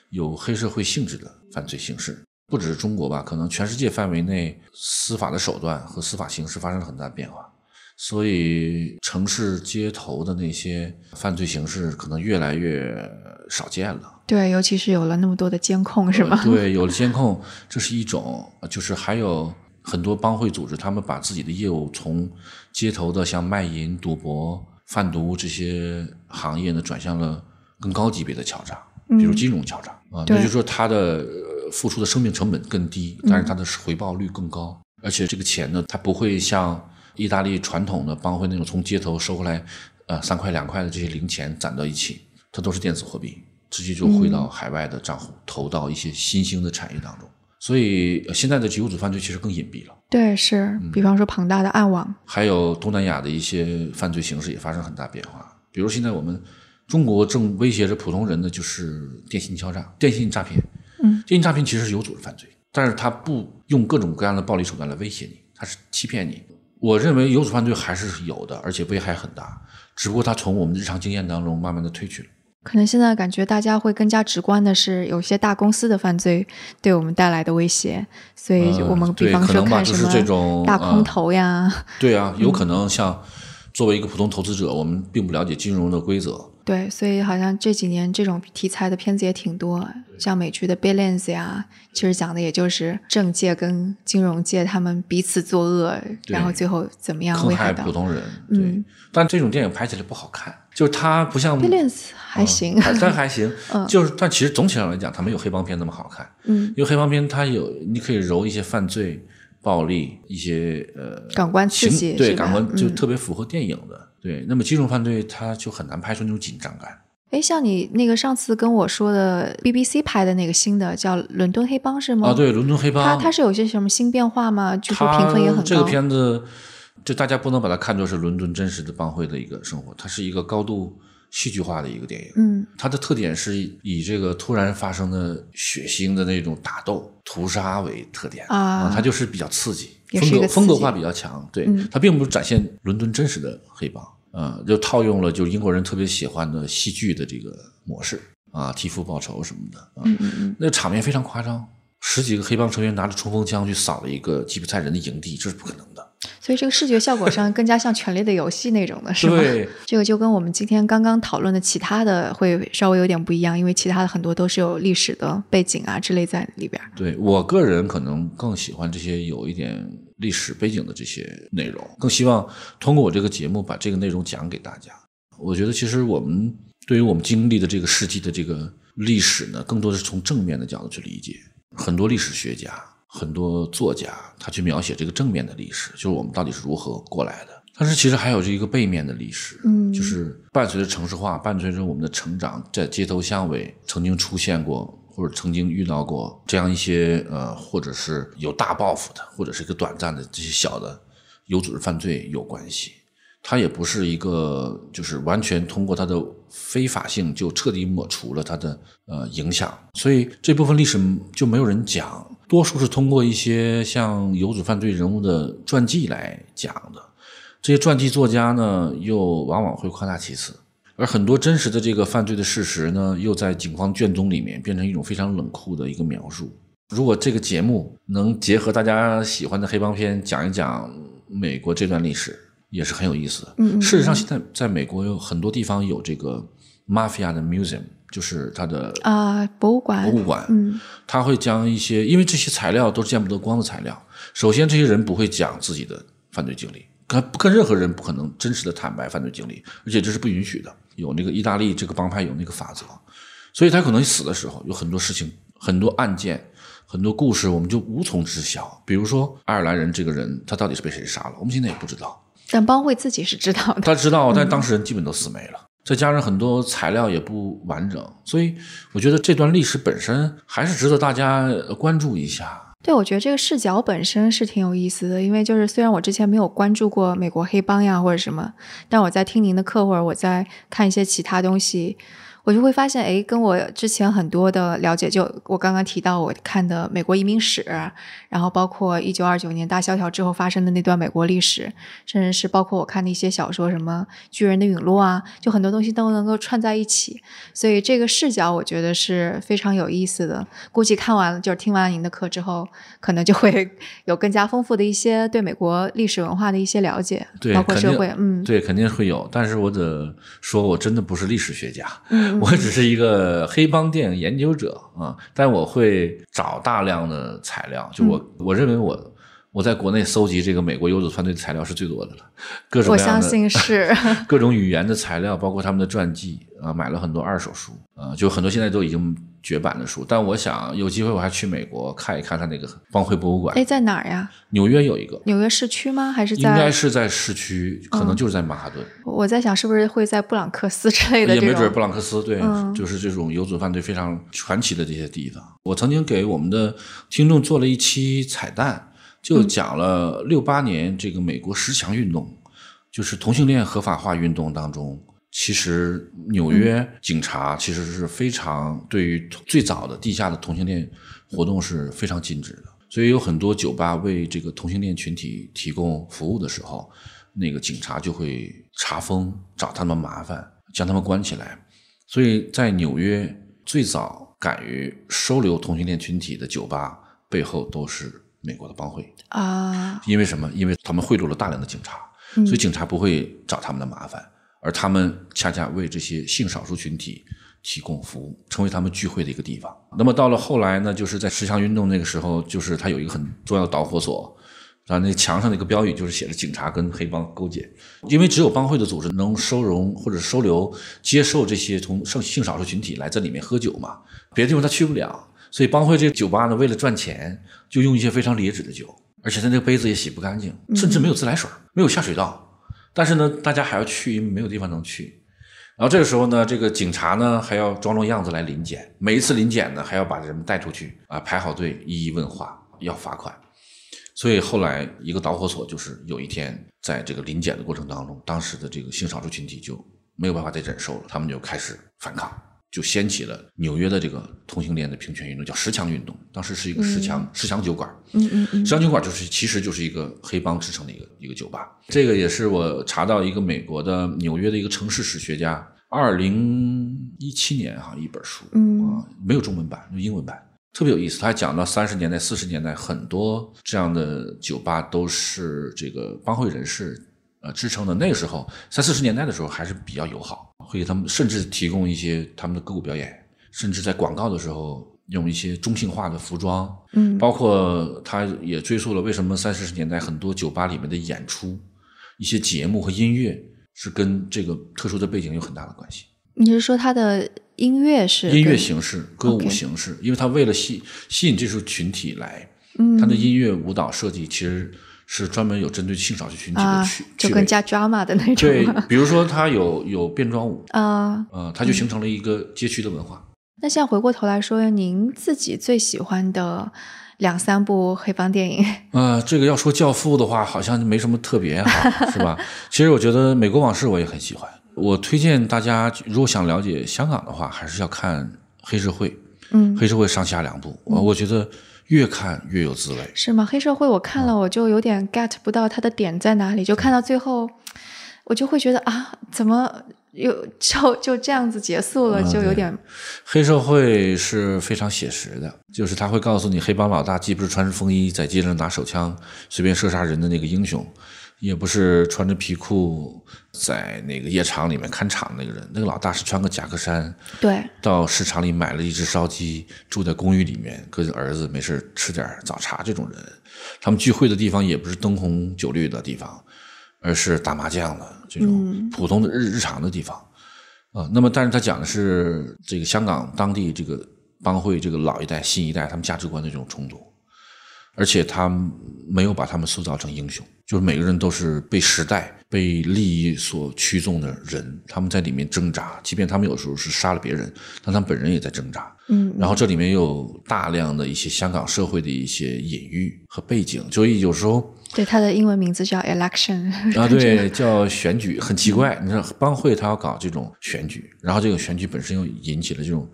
有黑社会性质的犯罪形式。不只是中国吧，可能全世界范围内司法的手段和司法形式发生了很大变化，所以城市街头的那些犯罪形式可能越来越少见了。对，尤其是有了那么多的监控，是吗？对，有了监控，这是一种，就是还有很多帮会组织，他们把自己的业务从街头的像卖淫、赌博、贩毒这些行业呢，转向了更高级别的敲诈，比如金融敲诈啊，那就是说他的。付出的生命成本更低，但是它的回报率更高，而且这个钱呢，它不会像意大利传统的帮会那种从街头收回来，呃三块两块的这些零钱攒到一起，它都是电子货币，直接就汇到海外的账户，投到一些新兴的产业当中。所以现在的集资犯罪其实更隐蔽了。对，是，比方说庞大的暗网，还有东南亚的一些犯罪形式也发生很大变化。比如现在我们中国正威胁着普通人的就是电信敲诈、电信诈骗。嗯，电信诈骗其实是有组织犯罪，但是他不用各种各样的暴力手段来威胁你，他是欺骗你，我认为有组织犯罪还是有的，而且危害很大，只不过他从我们日常经验当中慢慢的褪去了。可能现在感觉大家会更加直观的是，有些大公司的犯罪对我们带来的威胁，所以我们比方说看什么大空头呀，对啊，有可能像作为一个普通投资者，我们并不了解金融的规则。对，所以好像这几年这种题材的片子也挺多，像美剧的《Billions》呀，其实讲的也就是政界跟金融界他们彼此作恶，然后最后怎么样危害普通人。嗯，但这种电影拍起来不好看，就是它不像《Billions》还行，但还行，就是但其实总体上来讲，它没有黑帮片那么好看。嗯，因为黑帮片它有你可以揉一些犯罪、暴力一些呃感官刺激，对感官就特别符合电影的。对，那么金融犯罪它就很难拍出那种紧张感。哎，像你那个上次跟我说的 BBC 拍的那个新的叫《伦敦黑帮》是吗？啊，对，《伦敦黑帮》它它是有些什么新变化吗？就说评分也很高。这个片子就大家不能把它看作是伦敦真实的帮会的一个生活，它是一个高度戏剧化的一个电影。嗯，它的特点是以这个突然发生的血腥的那种打斗、屠杀为特点啊，它就是比较刺激，风格风格化比较强。对，它并不是展现伦敦真实的黑帮。嗯，就套用了就英国人特别喜欢的戏剧的这个模式啊，替父报仇什么的啊，那场面非常夸张，十几个黑帮成员拿着冲锋枪去扫了一个吉普赛人的营地，这是不可能的。所以这个视觉效果上更加像《权力的游戏》那种的是吧？对，这个就跟我们今天刚刚讨论的其他的会稍微有点不一样，因为其他的很多都是有历史的背景啊之类在里边。对我个人可能更喜欢这些有一点。历史背景的这些内容，更希望通过我这个节目把这个内容讲给大家。我觉得其实我们对于我们经历的这个世纪的这个历史呢，更多的是从正面的角度去理解。很多历史学家、很多作家，他去描写这个正面的历史，就是我们到底是如何过来的。但是其实还有这一个背面的历史，嗯，就是伴随着城市化，伴随着我们的成长，在街头巷尾曾经出现过。或者曾经遇到过这样一些呃，或者是有大报复的，或者是一个短暂的这些小的有组织犯罪有关系，它也不是一个就是完全通过它的非法性就彻底抹除了它的呃影响，所以这部分历史就没有人讲，多数是通过一些像有组犯罪人物的传记来讲的，这些传记作家呢又往往会夸大其词。而很多真实的这个犯罪的事实呢，又在警方卷宗里面变成一种非常冷酷的一个描述。如果这个节目能结合大家喜欢的黑帮片，讲一讲美国这段历史，也是很有意思的。嗯，事实上，现在在美国有很多地方有这个 mafia 的 museum，就是它的啊博物馆。博物馆，嗯，他会将一些，因为这些材料都是见不得光的材料。首先，这些人不会讲自己的犯罪经历，跟跟任何人不可能真实的坦白犯罪经历，而且这是不允许的。有那个意大利这个帮派有那个法则，所以他可能死的时候有很多事情、很多案件、很多故事，我们就无从知晓。比如说爱尔兰人这个人，他到底是被谁杀了，我们现在也不知道。但帮会自己是知道的，他知道，但当事人基本都死没了，再加上很多材料也不完整，所以我觉得这段历史本身还是值得大家关注一下。对，我觉得这个视角本身是挺有意思的，因为就是虽然我之前没有关注过美国黑帮呀或者什么，但我在听您的课或者我在看一些其他东西。我就会发现，哎，跟我之前很多的了解，就我刚刚提到我看的美国移民史，然后包括一九二九年大萧条之后发生的那段美国历史，甚至是包括我看的一些小说，什么巨人的陨落啊，就很多东西都能够串在一起。所以这个视角我觉得是非常有意思的。估计看完了，就是听完您的课之后，可能就会 有更加丰富的一些对美国历史文化的一些了解，包括社会，嗯，对，肯定会有。但是我得说，我真的不是历史学家，嗯。我只是一个黑帮电影研究者啊，但我会找大量的材料。就我我认为我我在国内搜集这个美国游子团队的材料是最多的了，各种各样的是 各种语言的材料，包括他们的传记啊，买了很多二手书啊，就很多现在都已经。绝版的书，但我想有机会我还去美国看一看他那个帮会博物馆。哎，在哪儿呀？纽约有一个。纽约市区吗？还是在？应该是在市区，可能就是在曼哈顿。我在想，是不是会在布朗克斯之类的？也没准布朗克斯对，就是这种游子犯罪非常传奇的这些地方。我曾经给我们的听众做了一期彩蛋，就讲了六八年这个美国十强运动，就是同性恋合法化运动当中。其实纽约警察其实是非常对于最早的地下的同性恋活动是非常禁止的。所以有很多酒吧为这个同性恋群体提供服务的时候，那个警察就会查封，找他们麻烦，将他们关起来。所以在纽约最早敢于收留同性恋群体的酒吧背后都是美国的帮会啊，因为什么？因为他们贿赂了大量的警察，所以警察不会找他们的麻烦，而他们恰恰为这些性少数群体提供服务，成为他们聚会的一个地方。那么到了后来呢，就是在十强运动那个时候，就是它有一个很重要的导火索。啊，那墙上的一个标语就是写着“警察跟黑帮勾结”，因为只有帮会的组织能收容或者收留、接受这些从性性少数群体来这里面喝酒嘛，别的地方他去不了。所以帮会这个酒吧呢，为了赚钱，就用一些非常劣质的酒，而且他那个杯子也洗不干净，甚至没有自来水，没有下水道。但是呢，大家还要去，因为没有地方能去。然后这个时候呢，这个警察呢还要装装样子来临检，每一次临检呢还要把人们带出去啊，排好队，一一问话，要罚款。所以后来一个导火索就是有一天在这个临检的过程当中，当时的这个性少数群体就没有办法再忍受了，他们就开始反抗，就掀起了纽约的这个同性恋的平权运动，叫十强运动。当时是一个十强十强酒馆，嗯嗯嗯，十强酒馆就是其实就是一个黑帮制成的一个一个酒吧。这个也是我查到一个美国的纽约的一个城市史学家，二零一七年哈一本书，嗯啊没有中文版，有英文版。特别有意思，他还讲到三十年代、四十年代很多这样的酒吧都是这个帮会人士呃支撑的。那个时候，三四十年代的时候还是比较友好，会给他们甚至提供一些他们的歌舞表演，甚至在广告的时候用一些中性化的服装。嗯，包括他也追溯了为什么三四十年代很多酒吧里面的演出、一些节目和音乐是跟这个特殊的背景有很大的关系。你是说他的？音乐是音乐形式，歌舞形式，因为他为了吸吸引这种群体来，嗯，他的音乐舞蹈设计其实是专门有针对性少数群体的去，就更加 drama 的那种。对，比如说他有有变装舞啊，呃，它就形成了一个街区的文化。那现在回过头来说，您自己最喜欢的两三部黑帮电影？呃，这个要说《教父》的话，好像没什么特别哈，是吧？其实我觉得《美国往事》我也很喜欢。我推荐大家，如果想了解香港的话，还是要看《黑社会》。嗯，《黑社会》上下两部，我我觉得越看越有滋味。是吗？《黑社会》我看了，我就有点 get 不到它的点在哪里，就看到最后，我就会觉得啊，怎么又就就这样子结束了，就有点。黑社会是非常写实的，就是他会告诉你，黑帮老大既不是穿着风衣在街上拿手枪随便射杀人的那个英雄。也不是穿着皮裤在那个夜场里面看场那个人，那个老大是穿个夹克衫，对，到市场里买了一只烧鸡，住在公寓里面，跟儿子没事吃点早茶。这种人，他们聚会的地方也不是灯红酒绿的地方，而是打麻将的这种普通的日日常的地方啊。那么，但是他讲的是这个香港当地这个帮会这个老一代、新一代他们价值观的这种冲突。而且他没有把他们塑造成英雄，就是每个人都是被时代、被利益所驱动的人，他们在里面挣扎，即便他们有时候是杀了别人，但他们本人也在挣扎。嗯，然后这里面有大量的一些香港社会的一些隐喻和背景，所以有时候对他的英文名字叫 election 啊，对，叫选举，很奇怪。你说帮会他要搞这种选举，然后这个选举本身又引起了这种。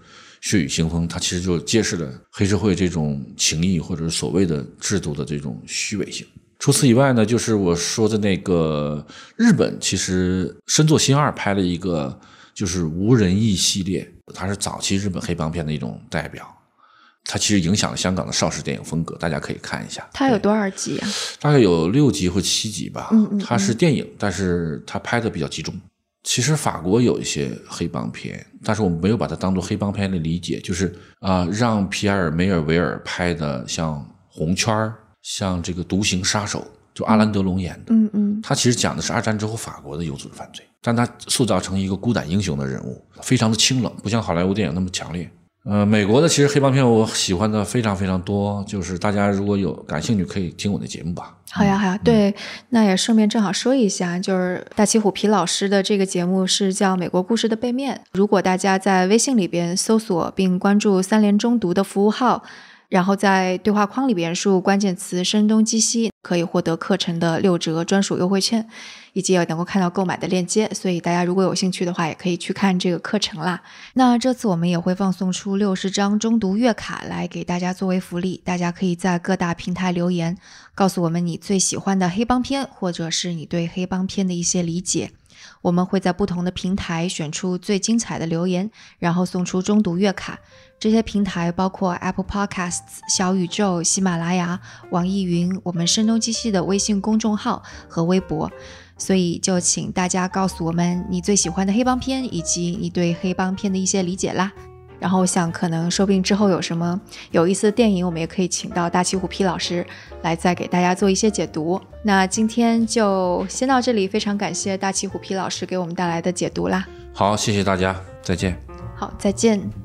血雨腥风，它其实就揭示了黑社会这种情谊或者是所谓的制度的这种虚伪性。除此以外呢，就是我说的那个日本，其实深作新二拍了一个就是无人义系列，它是早期日本黑帮片的一种代表，它其实影响了香港的邵氏电影风格，大家可以看一下。它有多少集啊？大概有六集或七集吧。嗯嗯，它是电影，但是它拍的比较集中。其实法国有一些黑帮片，但是我们没有把它当做黑帮片来理解，就是啊，让皮埃尔梅尔维尔拍的像《红圈》，像这个《独行杀手》，就阿兰德龙演的，嗯嗯，他其实讲的是二战之后法国的有组织犯罪，但他塑造成一个孤胆英雄的人物，非常的清冷，不像好莱坞电影那么强烈。呃，美国的其实黑帮片我喜欢的非常非常多，就是大家如果有感兴趣，可以听我的节目吧。好呀，好呀，对，那也顺便正好说一下，就是大旗虎皮老师的这个节目是叫《美国故事的背面》。如果大家在微信里边搜索并关注“三联中读”的服务号。然后在对话框里边输入关键词“声东击西”，可以获得课程的六折专属优惠券，以及能够看到购买的链接。所以大家如果有兴趣的话，也可以去看这个课程啦。那这次我们也会放送出六十张中读月卡来给大家作为福利，大家可以在各大平台留言，告诉我们你最喜欢的黑帮片，或者是你对黑帮片的一些理解。我们会在不同的平台选出最精彩的留言，然后送出中读月卡。这些平台包括 Apple Podcasts、小宇宙、喜马拉雅、网易云、我们声东击西的微信公众号和微博。所以就请大家告诉我们你最喜欢的黑帮片，以及你对黑帮片的一些理解啦。然后我想可能说不定之后有什么有意思的电影，我们也可以请到大旗虎皮老师来再给大家做一些解读。那今天就先到这里，非常感谢大旗虎皮老师给我们带来的解读啦。好，谢谢大家，再见。好，再见。